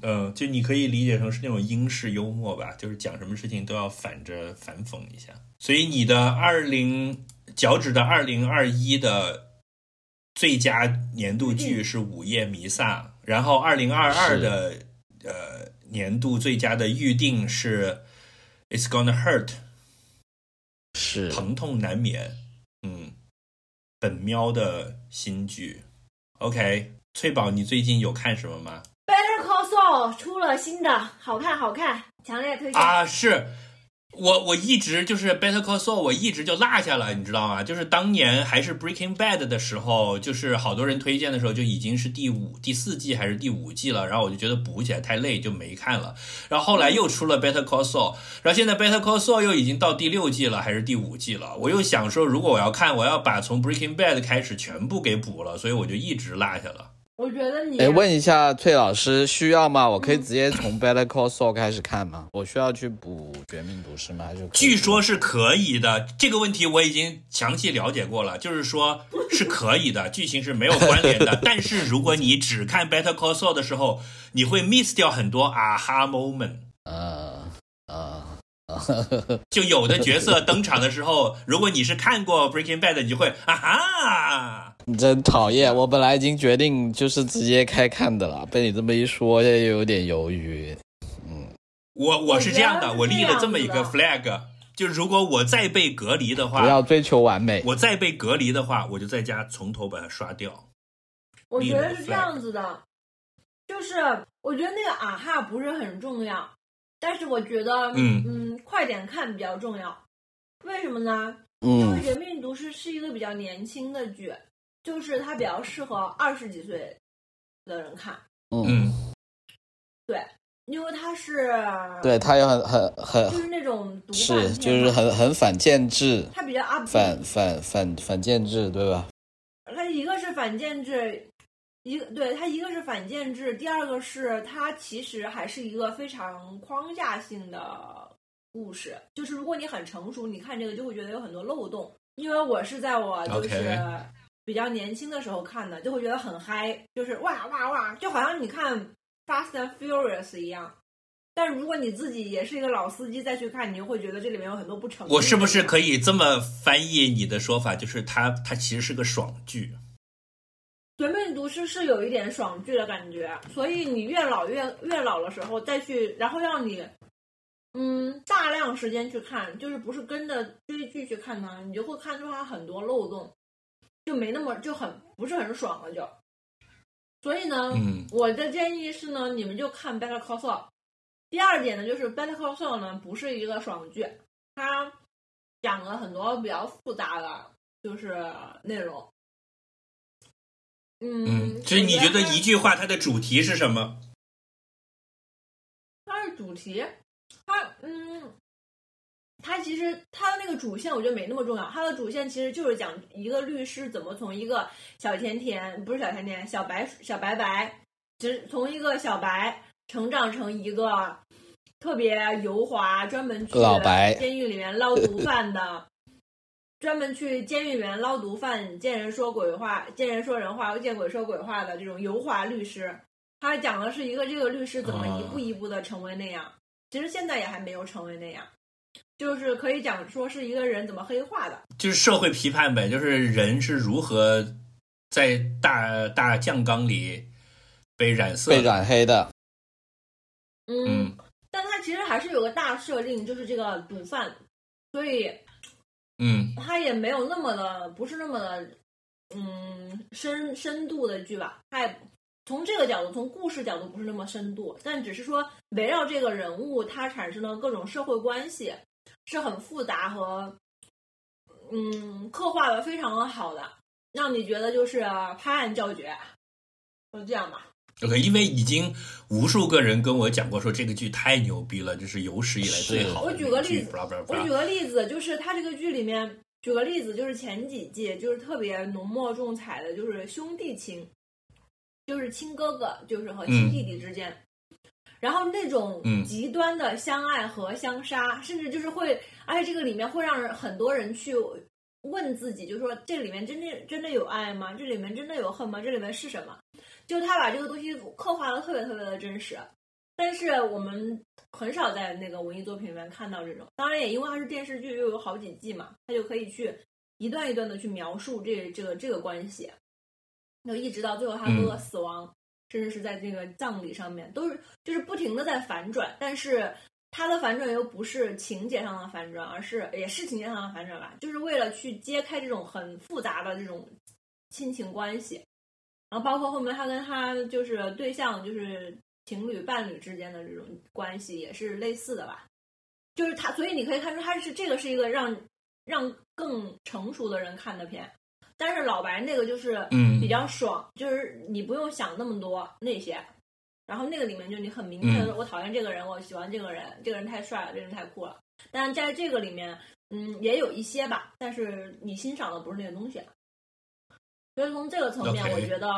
嗯，就你可以理解成是那种英式幽默吧，就是讲什么事情都要反着反讽一下。所以你的二零脚趾的二零二一的最佳年度剧是《午夜弥撒》，然后二零二二的呃年度最佳的预定是《It's Gonna Hurt》，是疼痛难免。嗯，本喵的新剧。OK，翠宝，你最近有看什么吗？Better Call Saul 出了新的，好看好看，强烈推荐。啊，是我我一直就是 Better Call Saul，我一直就落下了，你知道吗？就是当年还是 Breaking Bad 的时候，就是好多人推荐的时候，就已经是第五、第四季还是第五季了，然后我就觉得补起来太累，就没看了。然后后来又出了 Better Call Saul，然后现在 Better Call Saul 又已经到第六季了，还是第五季了。我又想说，如果我要看，我要把从 Breaking Bad 开始全部给补了，所以我就一直落下了。我觉得你哎，问一下崔老师，需要吗？我可以直接从 Better Call Saul 开始看吗？我需要去补《绝命毒师》吗？还是据说是可以的，这个问题我已经详细了解过了，就是说是可以的，剧情是没有关联的。但是如果你只看 Better Call Saul 的时候，你会 miss 掉很多啊哈 moment。呃呃 就有的角色登场的时候，如果你是看过 Breaking Bad，你就会啊哈，你真讨厌！我本来已经决定就是直接开看的了，被你这么一说，又有点犹豫。嗯我我是这样的，我立了这么一个 flag，就如果我再被隔离的话，不要追求完美。我再被隔离的话，我就在家从头把它刷掉。我觉得是这样子的，就是我觉得那个啊哈不是很重要，但是我觉得嗯嗯快点看比较重要。为什么呢？因为嗯《绝命毒师》是一个比较年轻的剧，就是它比较适合二十几岁的人看，嗯，对，因为它是对，它有很很很就是那种毒是就是很很反建制，它比较 up，反反反反建制，对吧？它一个是反建制，一个对它一个是反建制，第二个是它其实还是一个非常框架性的故事。就是如果你很成熟，你看这个就会觉得有很多漏洞。因为我是在我就是比较年轻的时候看的，就会觉得很嗨，就是哇哇哇，就好像你看 Fast and Furious 一样。但如果你自己也是一个老司机再去看，你就会觉得这里面有很多不成。我是不是可以这么翻译你的说法？就是它它其实是个爽剧。绝命毒师是有一点爽剧的感觉，所以你越老越越老的时候再去，然后让你嗯大量时间去看，就是不是跟着追剧去看它，你就会看出它很多漏洞，就没那么就很不是很爽了就。所以呢，嗯我的建议是呢，你们就看《Better Call Saul》。第二点呢，就是《Better Call Saul》呢不是一个爽剧，它讲了很多比较复杂的就是内容。嗯，嗯，所以你觉得一句话它的主题是什么？它是主题，它嗯，它其实它的那个主线我觉得没那么重要，它的主线其实就是讲一个律师怎么从一个小甜甜不是小甜甜小白小白白，只从一个小白成长成一个特别油滑，专门去监狱里面捞毒贩的，专门去监狱里面捞毒贩，见人说鬼话，见人说人话，又见鬼说鬼话的这种油滑律师。他讲的是一个这个律师怎么一步一步的成为那样，其实现在也还没有成为那样，就是可以讲说是一个人怎么黑化的。就是社会批判呗，就是人是如何在大大酱缸里被染色被。染黑的，嗯，嗯但他其实还是有个大设定，就是这个毒贩，所以嗯他也没有那么的，不是那么的，嗯，深深度的剧吧。他也从这个角度，从故事角度不是那么深度，但只是说围绕这个人物，他产生了各种社会关系是很复杂和，嗯，刻画的非常的好的，让你觉得就是拍案叫绝，就这样吧。，OK，因为已经无数个人跟我讲过，说这个剧太牛逼了，这是有史以来最好的我举个例子我举个例子，就是他这个剧里面，举个例子，就是前几季就是特别浓墨重彩的，就是兄弟情，就是亲哥哥，就是和亲弟弟之间，然后那种嗯极端的相爱和相杀，甚至就是会，而且这个里面会让人很多人去问自己，就是说这里面真的真的有爱吗？这里面真的有恨吗？这里面是什么？就他把这个东西刻画的特别特别的真实，但是我们很少在那个文艺作品里面看到这种。当然也因为它是电视剧，又有好几季嘛，他就可以去一段一段的去描述这这个这个关系，就一直到最后他哥哥死亡，甚至是在这个葬礼上面，都是就是不停的在反转，但是。它的反转又不是情节上的反转，而是也是情节上的反转吧，就是为了去揭开这种很复杂的这种亲情关系，然后包括后面他跟他就是对象就是情侣伴侣之间的这种关系也是类似的吧，就是他，所以你可以看出他是这个是一个让让更成熟的人看的片，但是老白那个就是嗯比较爽，就是你不用想那么多那些。然后那个里面就你很明确的，我讨厌这个人，我喜欢这个人，这个人太帅了，这个人太酷了。但是在这个里面，嗯，也有一些吧，但是你欣赏的不是那个东西。所以从这个层面我觉得，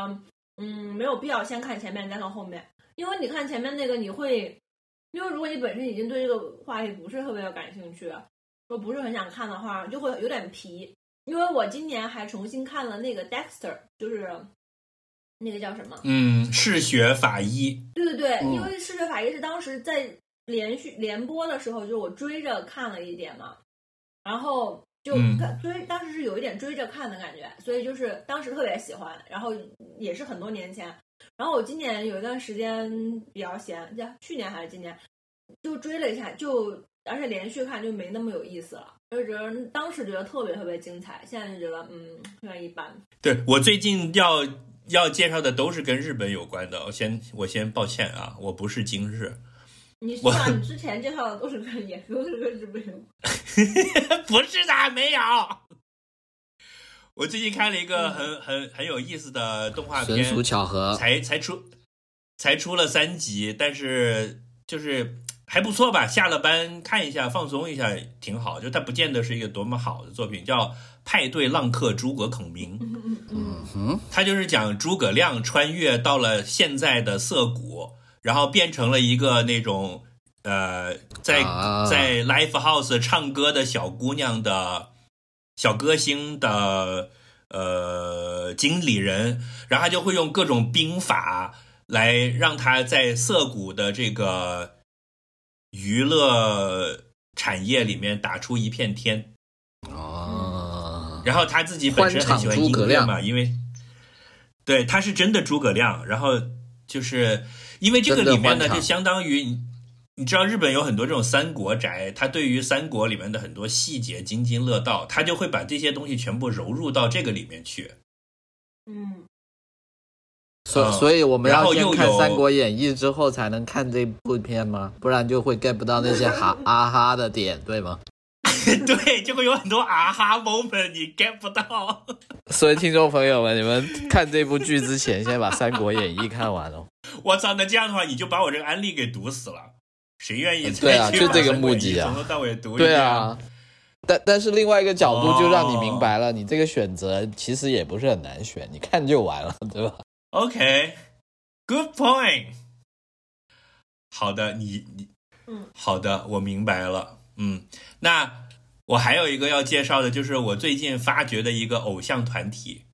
嗯，没有必要先看前面再看后面，因为你看前面那个，你会，因为如果你本身已经对这个话题不是特别的感兴趣，说不是很想看的话，就会有点皮。因为我今年还重新看了那个 Dexter，就是那个叫什么？嗯，嗜血法医，对对对，嗯。因为《嗜血法医》是当时在连续连播的时候，就我追着看了一点嘛，然后就追，当时是有一点追着看的感觉，所以就是当时特别喜欢，然后也是很多年前，然后我今年有一段时间比较闲，呀，去年还是今年，就追了一下，就而且连续看就没那么有意思了，就觉得当时觉得特别特别精彩，现在就觉得嗯有点一般。对我最近要要介绍的都是跟日本有关的，我先我先抱歉啊，我不是今日，你是？你之前介绍的都是跟也都是跟日本有 不是的，没有。我最近看了一个很很很有意思的动画片，纯属巧合。才才出才出了三集，但是就是还不错吧。下了班看一下，放松一下，挺好。就它不见得是一个多么好的作品，叫《派对浪客诸葛孔明》。嗯嗯嗯嗯，他就是讲诸葛亮穿越到了现在的涩谷，然后变成了一个那种呃，在、啊在 live house 唱歌的小姑娘的小歌星的呃经理人，然后他就会用各种兵法来让他在涩谷的这个娱乐产业里面打出一片天。哦，然后他自己本身很喜欢诸葛亮乐嘛，因为对他是真的诸葛亮。然后就是因为这个里面呢，就相当于你你知道日本有很多这种三国宅，他对于三国里面的很多细节津津乐道，他就会把这些东西全部融入到这个里面去。嗯，嗯所所以我们要先看《三国演义》之后才能看这部片吗？不然就会 get 不到那些 哈啊哈的点，对吗？对，就会有很多啊哈 moment 你 get 不到。所以听众朋友们，你们看这部剧之前，先把《三国演义》看完哦。我操，那这样的话你就把我这个安利给堵死了。谁愿意对啊就这个目的啊从头到尾读一遍？对啊，但但是另外一个角度就让你明白哦了，你这个选择其实也不是很难选，你看就完了，对吧？OK，good point。好的，你你嗯，好的，我明白了。嗯，那我还有一个要介绍的，就是我最近发掘的一个偶像团体，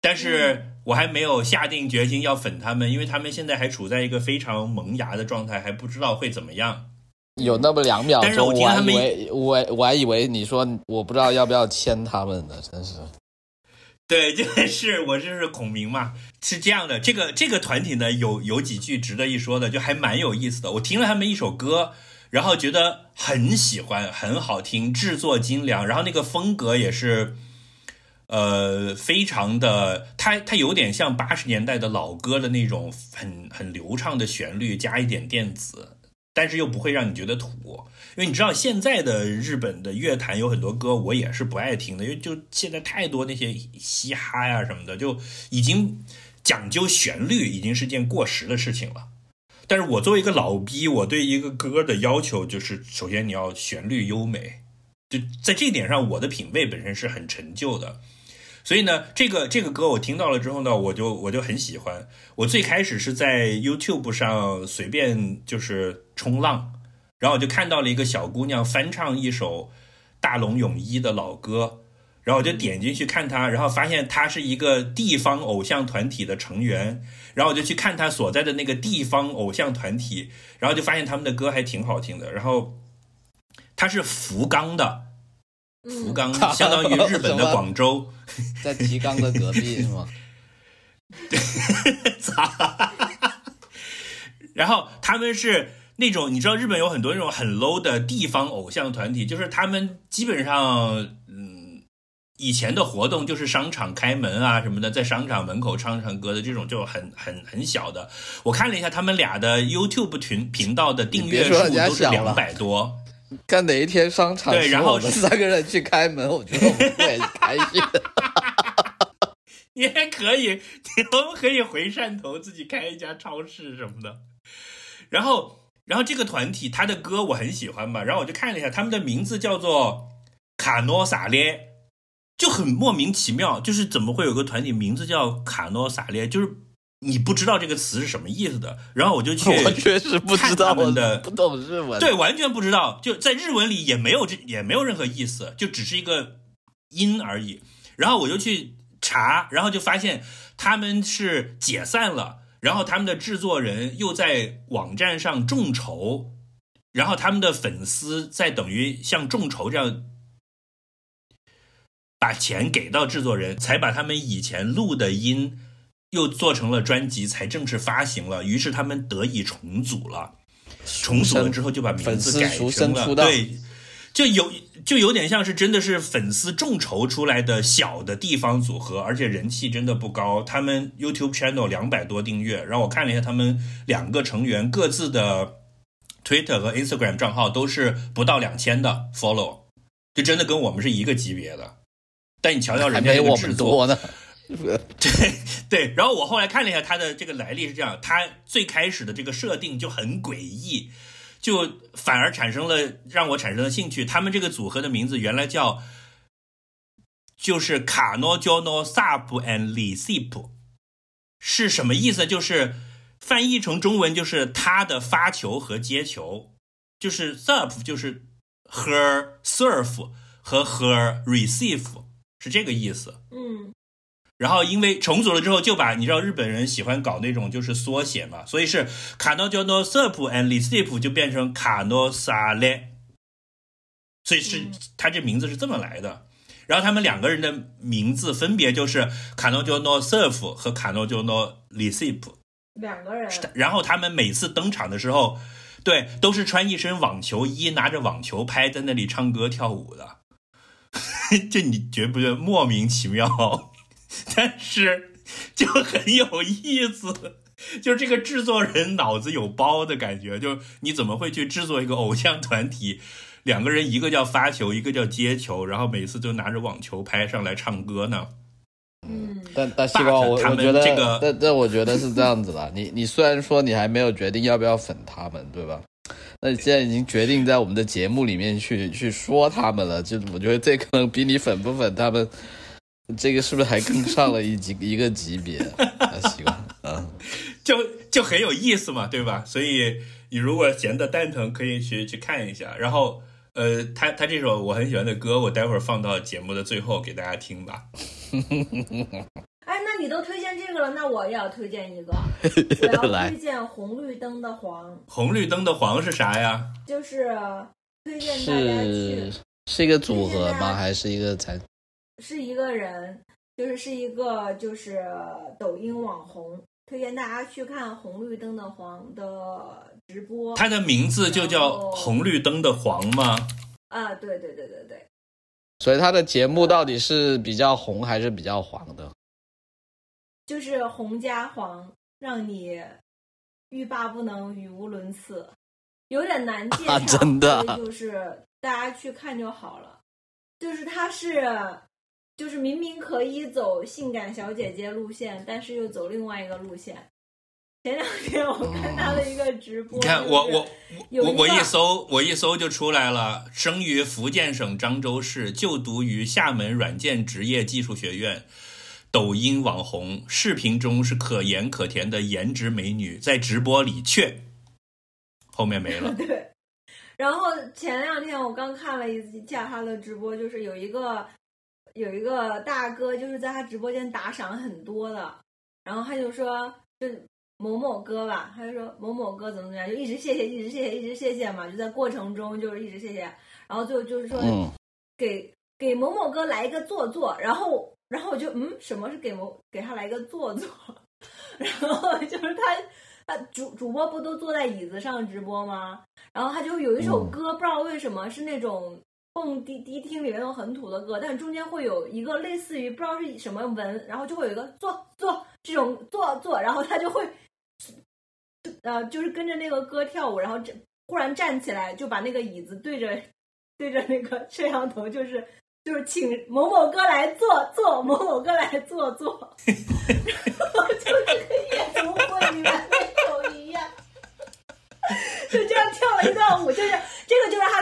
但是我还没有下定决心要粉他们，因为他们现在还处在一个非常萌芽的状态，还不知道会怎么样。有那么两秒但是钟，我还我听他们以为我我还以为你说我不知道要不要签他们呢，真是。对，就是我就是孔明嘛，是这样的。这个这个团体呢，有有几句值得一说的，就还蛮有意思的。我听了他们一首歌，然后觉得很喜欢，很好听，制作精良，然后那个风格也是，呃，非常的，它它有点像八十年代的老歌的那种很很流畅的旋律，加一点电子，但是又不会让你觉得土。因为你知道现在的日本的乐坛有很多歌我也是不爱听的，因为就现在太多那些嘻哈呀什么的，就已经讲究旋律，已经是件过时的事情了。但是我作为一个老逼，我对一个歌的要求就是，首先你要旋律优美，就在这点上，我的品味本身是很陈旧的。所以呢，这个这个歌我听到了之后呢，我就我就很喜欢。我最开始是在 YouTube 上随便就是冲浪。然后我就看到了一个小姑娘翻唱一首大龙泳衣的老歌，然后我就点进去看她，然后发现她是一个地方偶像团体的成员，然后我就去看她所在的那个地方偶像团体，然后就发现他们的歌还挺好听的。然后她是福冈的，福冈 相当于日本的广州，在提纲的隔壁是吗？然后他们是。那种你知道日本有很多那种很 low 的地方偶像团体，就是他们基本上，嗯，以前的活动就是商场开门啊什么的，在商场门口唱唱歌的这种就很很很小的。我看了一下他们俩的 YouTube 群频道的订阅数都是两百多。看哪一天商场对，然后我们三个人去开门，我觉得我们会很开心。你还可以，我们可以回汕头自己开一家超市什么的，然后。然后这个团体他的歌我很喜欢嘛，然后我就看了一下，他们的名字叫做卡诺萨列，就很莫名其妙，就是怎么会有个团体名字叫卡诺萨列，就是你不知道这个词是什么意思的。然后我就去，我确实不知道的，不懂日文，对，完全不知道，就在日文里也没有这也没有任何意思，就只是一个音而已。然后我就去查，然后就发现他们是解散了。然后他们的制作人又在网站上众筹，然后他们的粉丝在等于像众筹这样把钱给到制作人，才把他们以前录的音又做成了专辑，才正式发行了。于是他们得以重组了，重组了之后就把名字改成了对，就有就有点像是真的是粉丝众筹出来的小的地方组合，而且人气真的不高。他们 YouTube channel 两百多订阅，然后我看了一下他们两个成员各自的 Twitter 和 Instagram 账号都是不到两千的 follow，就真的跟我们是一个级别的。但你瞧瞧人家这个制作呢，对对。然后我后来看了一下他的这个来历是这样，他最开始的这个设定就很诡异。就反而产生了让我产生了兴趣。他们这个组合的名字原来叫就是卡诺焦诺萨普 and 里西普，是什么意思？就是翻译成中文就是他的发球和接球，就是 serve 就是 her serve 和 her receive 是这个意思。嗯。然后因为重组了之后，就把你知道日本人喜欢搞那种就是缩写嘛，所以是卡诺叫诺瑟普 and 里斯普就变成卡诺萨列，所以是他这名字是这么来的。然后他们两个人的名字分别就是卡诺叫诺瑟夫和卡诺叫诺里斯普两个人。然后他们每次登场的时候，对，都是穿一身网球衣，拿着网球拍在那里唱歌跳舞的，这你觉不觉得莫名其妙？但是就很有意思，就是这个制作人脑子有包的感觉。就你怎么会去制作一个偶像团体？两个人一个叫发球，一个叫接球，然后每次就拿着网球拍上来唱歌呢？嗯，但但希望我我觉得这个，但但我觉得是这样子的。你你虽然说你还没有决定要不要粉他们，对吧？那你现在已经决定在我们的节目里面去去说他们了，就我觉得这可能比你粉不粉他们。这个是不是还更上了一级 一个级别？习惯，嗯，就就很有意思嘛，对吧？所以你如果闲得蛋疼，可以去去看一下。然后，呃，他他这首我很喜欢的歌，我待会儿放到节目的最后给大家听吧。哎，那你都推荐这个了，那我也要推荐一个，我要来推荐红绿灯的黄，红绿灯的黄是啥呀？就是推荐大家去是是一个组合吗？还是一个才？是一个人，就是是一个就是抖音网红，推荐大家去看红绿灯的黄的直播。他的名字就叫红绿灯的黄吗？啊，对对对对对，所以他的节目到底是比较红还是比较黄的？就是红加黄，让你欲罢不能，语无伦次，有点难 介绍，啊真的就是大家去看就好了。就是他是，就是明明可以走性感小姐姐路线，但是又走另外一个路线。前两天我看他的一个直播，你看就是我我我我一搜我一搜就出来了，生于福建省漳州市，就读于厦门软件职业技术学院。抖音网红，视频中是可盐可甜的颜值美女，在直播里却后面没了。对，然后前两天我刚看了一下他的直播，就是有一个有一个大哥，就是在他直播间打赏很多的，然后他就说，就某某哥吧，他就说某某哥怎么怎么样，就一直谢谢，一直谢谢，一直谢谢嘛，就在过程中就是一直谢谢，然后最后就是说嗯，给给某某哥来一个坐坐，然后然后我就嗯，什么是给某给他来一个坐坐？然后就是他他主主播不都坐在椅子上直播吗？然后他就有一首歌，不知道为什么是那种蹦迪迪厅里面那种很土的歌，但中间会有一个类似于不知道是什么文，然后就会有一个坐坐这种坐坐，然后他就会呃就是跟着那个歌跳舞，然后这忽然站起来就把那个椅子对着对着那个摄像头，就是就是请某某哥来坐坐，某某哥来坐坐，然后就是跟夜总会里面那种一样。就这样跳了一段舞，就是这个就是他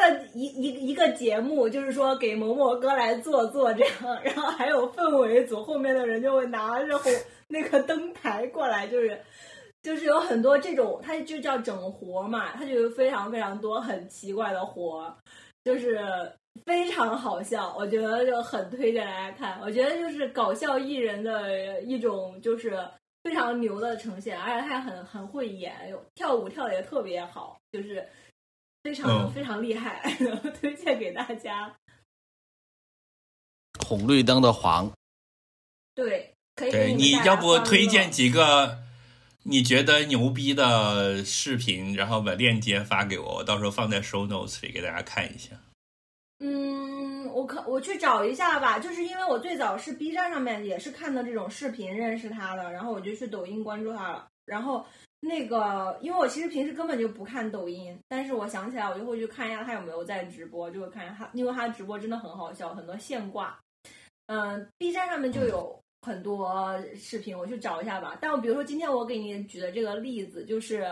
节目，就是说给某某哥来做做这样，然后还有氛围组后面的人就会拿着红那个灯台过来，就是 就是有很多这种，它就叫整活嘛，它就有非常非常多很奇怪的活，就是非常好笑，我觉得就很推荐大家看。我觉得就是搞笑艺人的一种就是非常牛的呈现，而且他很很会演，跳舞跳的也特别好，就是非常、嗯非常厉害，推荐给大家。红绿灯的黄，对，可以你要不推荐几个你觉得牛逼的视频，然后把链接发给我，我到时候放在 show notes 里给大家看一下。嗯，我可我去找一下吧，就是因为我最早是 B 站上面也是看的这种视频认识他的，然后我就去抖音关注他了。然后那个，因为我其实平时根本就不看抖音，但是我想起来我就会去看一下他有没有在直播，就会看一下他，因为他直播真的很好笑，很多现挂。嗯、b 站上面就有很多视频，我去找一下吧。但我比如说今天我给你举的这个例子就是。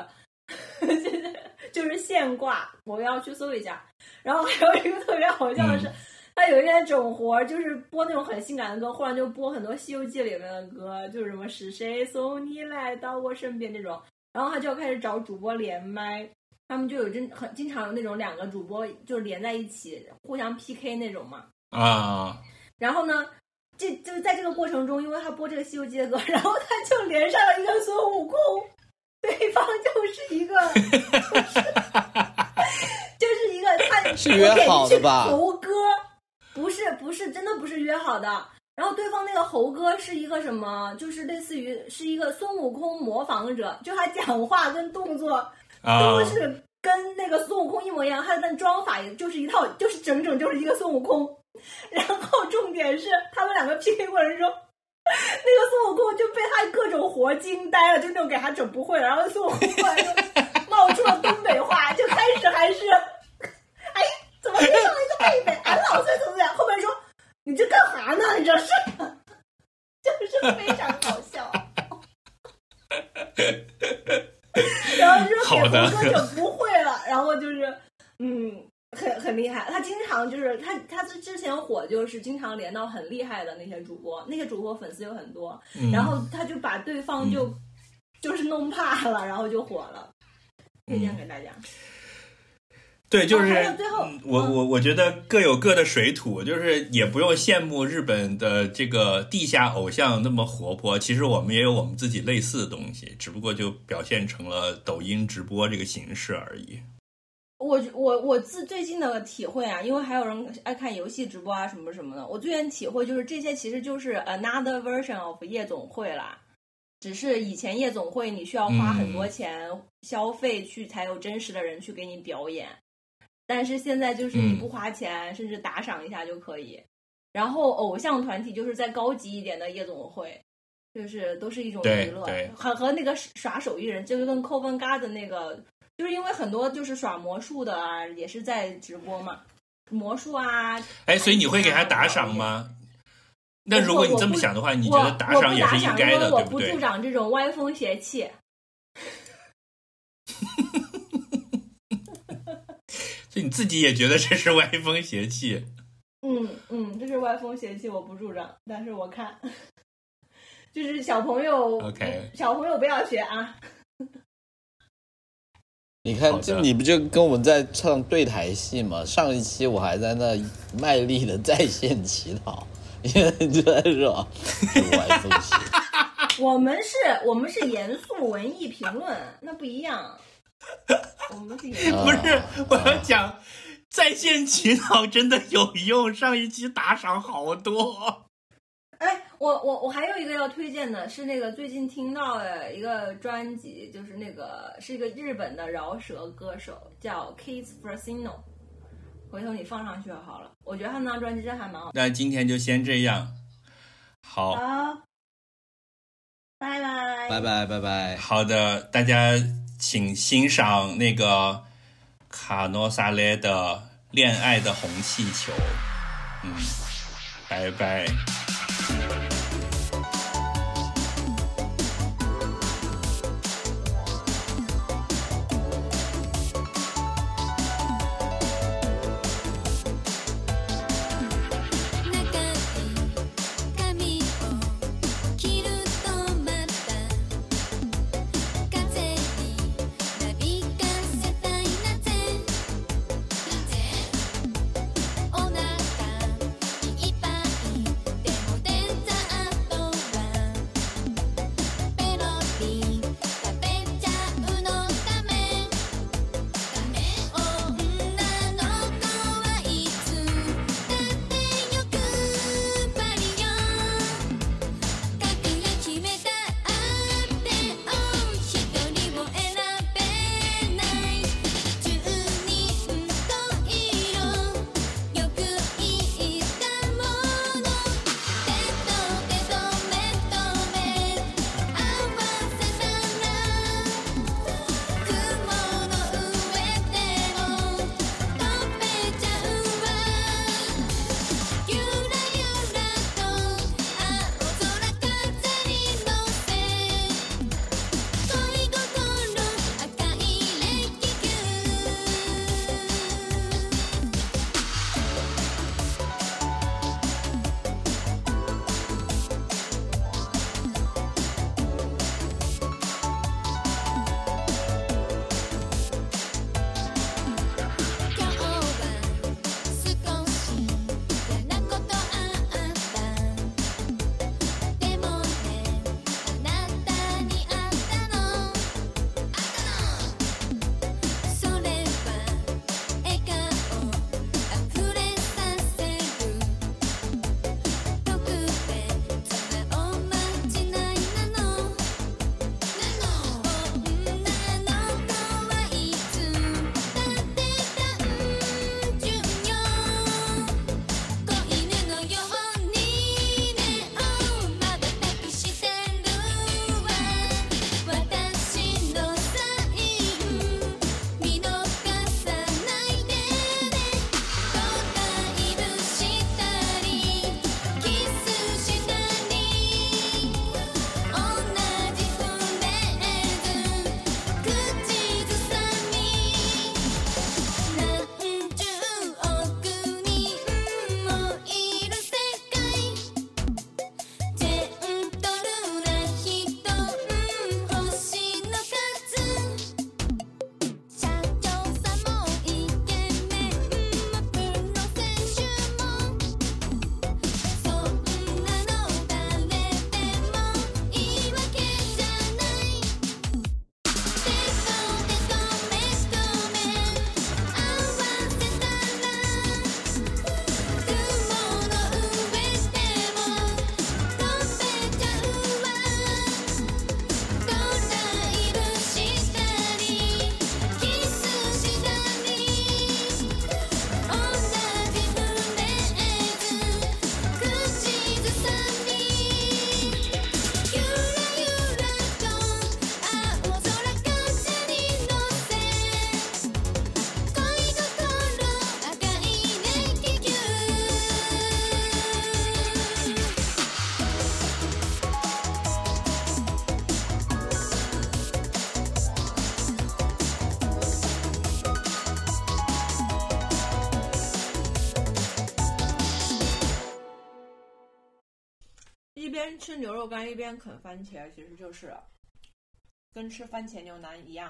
就是现挂，我要去搜一下。然后还有一个特别好笑的是，他有一天整活儿，就是播那种很性感的歌，忽然就播很多《西游记》里面的歌，就是什么“是谁送你来到我身边”这种。然后他就要开始找主播连麦，他们就有真很经常有那种两个主播就连在一起，互相 PK 那种嘛。啊，然后呢，这就是在这个过程中，因为他播这个《西游记》的歌，然后他就连上了一个孙悟空，对方就是一个，就是就是一个他是约好的吧猴哥不是不是真的不是约好的。然后对方那个猴哥是一个什么？就是类似于是一个孙悟空模仿者，就他讲话跟动作啊都是跟那个孙悟空一模一样，他的妆法也就是一套，就是整整就是一个孙悟空。然后重点是他们两个 PK 过程中，那个孙悟空就被他各种活惊呆了，就那种给他整不会了。然后孙悟空突然就 冒出了东北话，就开始还是，哎，怎么变成了一个妹妹？俺老孙怎么样？后面说你这干啥呢？你这是，就是非常搞笑。然后就给好的胡歌整不会了，然后就是，嗯，很很厉害。他经常就是他他之之前火就是经常连到很厉害的那些主播，那些主播粉丝有很多，嗯然后他就把对方就、就是弄怕了，然后就火了。推荐给大家。对，就是、最后嗯我嗯我我觉得各有各的水土，就是也不用羡慕日本的这个地下偶像那么活泼。其实我们也有我们自己类似的东西，只不过就表现成了抖音直播这个形式而已。我我我自最近的体会啊，因为还有人爱看游戏直播啊什么什么的，我最近体会就是这些其实就是 another version of 夜总会啦，只是以前夜总会你需要花很多钱消费去才有真实的人去给你表演，但是现在就是你嗯不花钱，甚至打赏一下就可以。然后偶像团体就是再高级一点的夜总会，就是都是一种娱乐对对，和和那个耍手艺人，就是跟 Coven Garden 那个，就是因为很多就是耍魔术的啊，也是在直播嘛，魔术啊。哎，所以你会给他打赏吗？那如果你这么想的话，你觉得打赏也是应该的，我不助？长这种歪风邪气。所以你自己也觉得这是歪风邪气。嗯嗯，这是歪风邪气，我不助长，但是我看，就是小朋友 OK 小朋友不要学啊。你看这你不就跟我们在唱对台戏吗？上一期我还在那卖力的在线乞讨，现在就在说歪风邪气。我们是，我们是严肃文艺评论，那不一样。我们是严肃。不是啊，我要讲在线祈祷真的有用，上一期打赏好多。哎，我我我还有一个要推荐的是那个最近听到的一个专辑，就是那个是一个日本的饶舌歌手叫 Kids Frosino，回头你放上去好了，我觉得他那张专辑真还蛮好。那今天就先这样，好好，拜拜，拜。拜拜拜。好的，大家请欣赏那个卡诺萨勒的《恋爱的红气球》。嗯，拜拜。吃牛肉干一边啃番茄，其实就是跟吃番茄牛腩一样。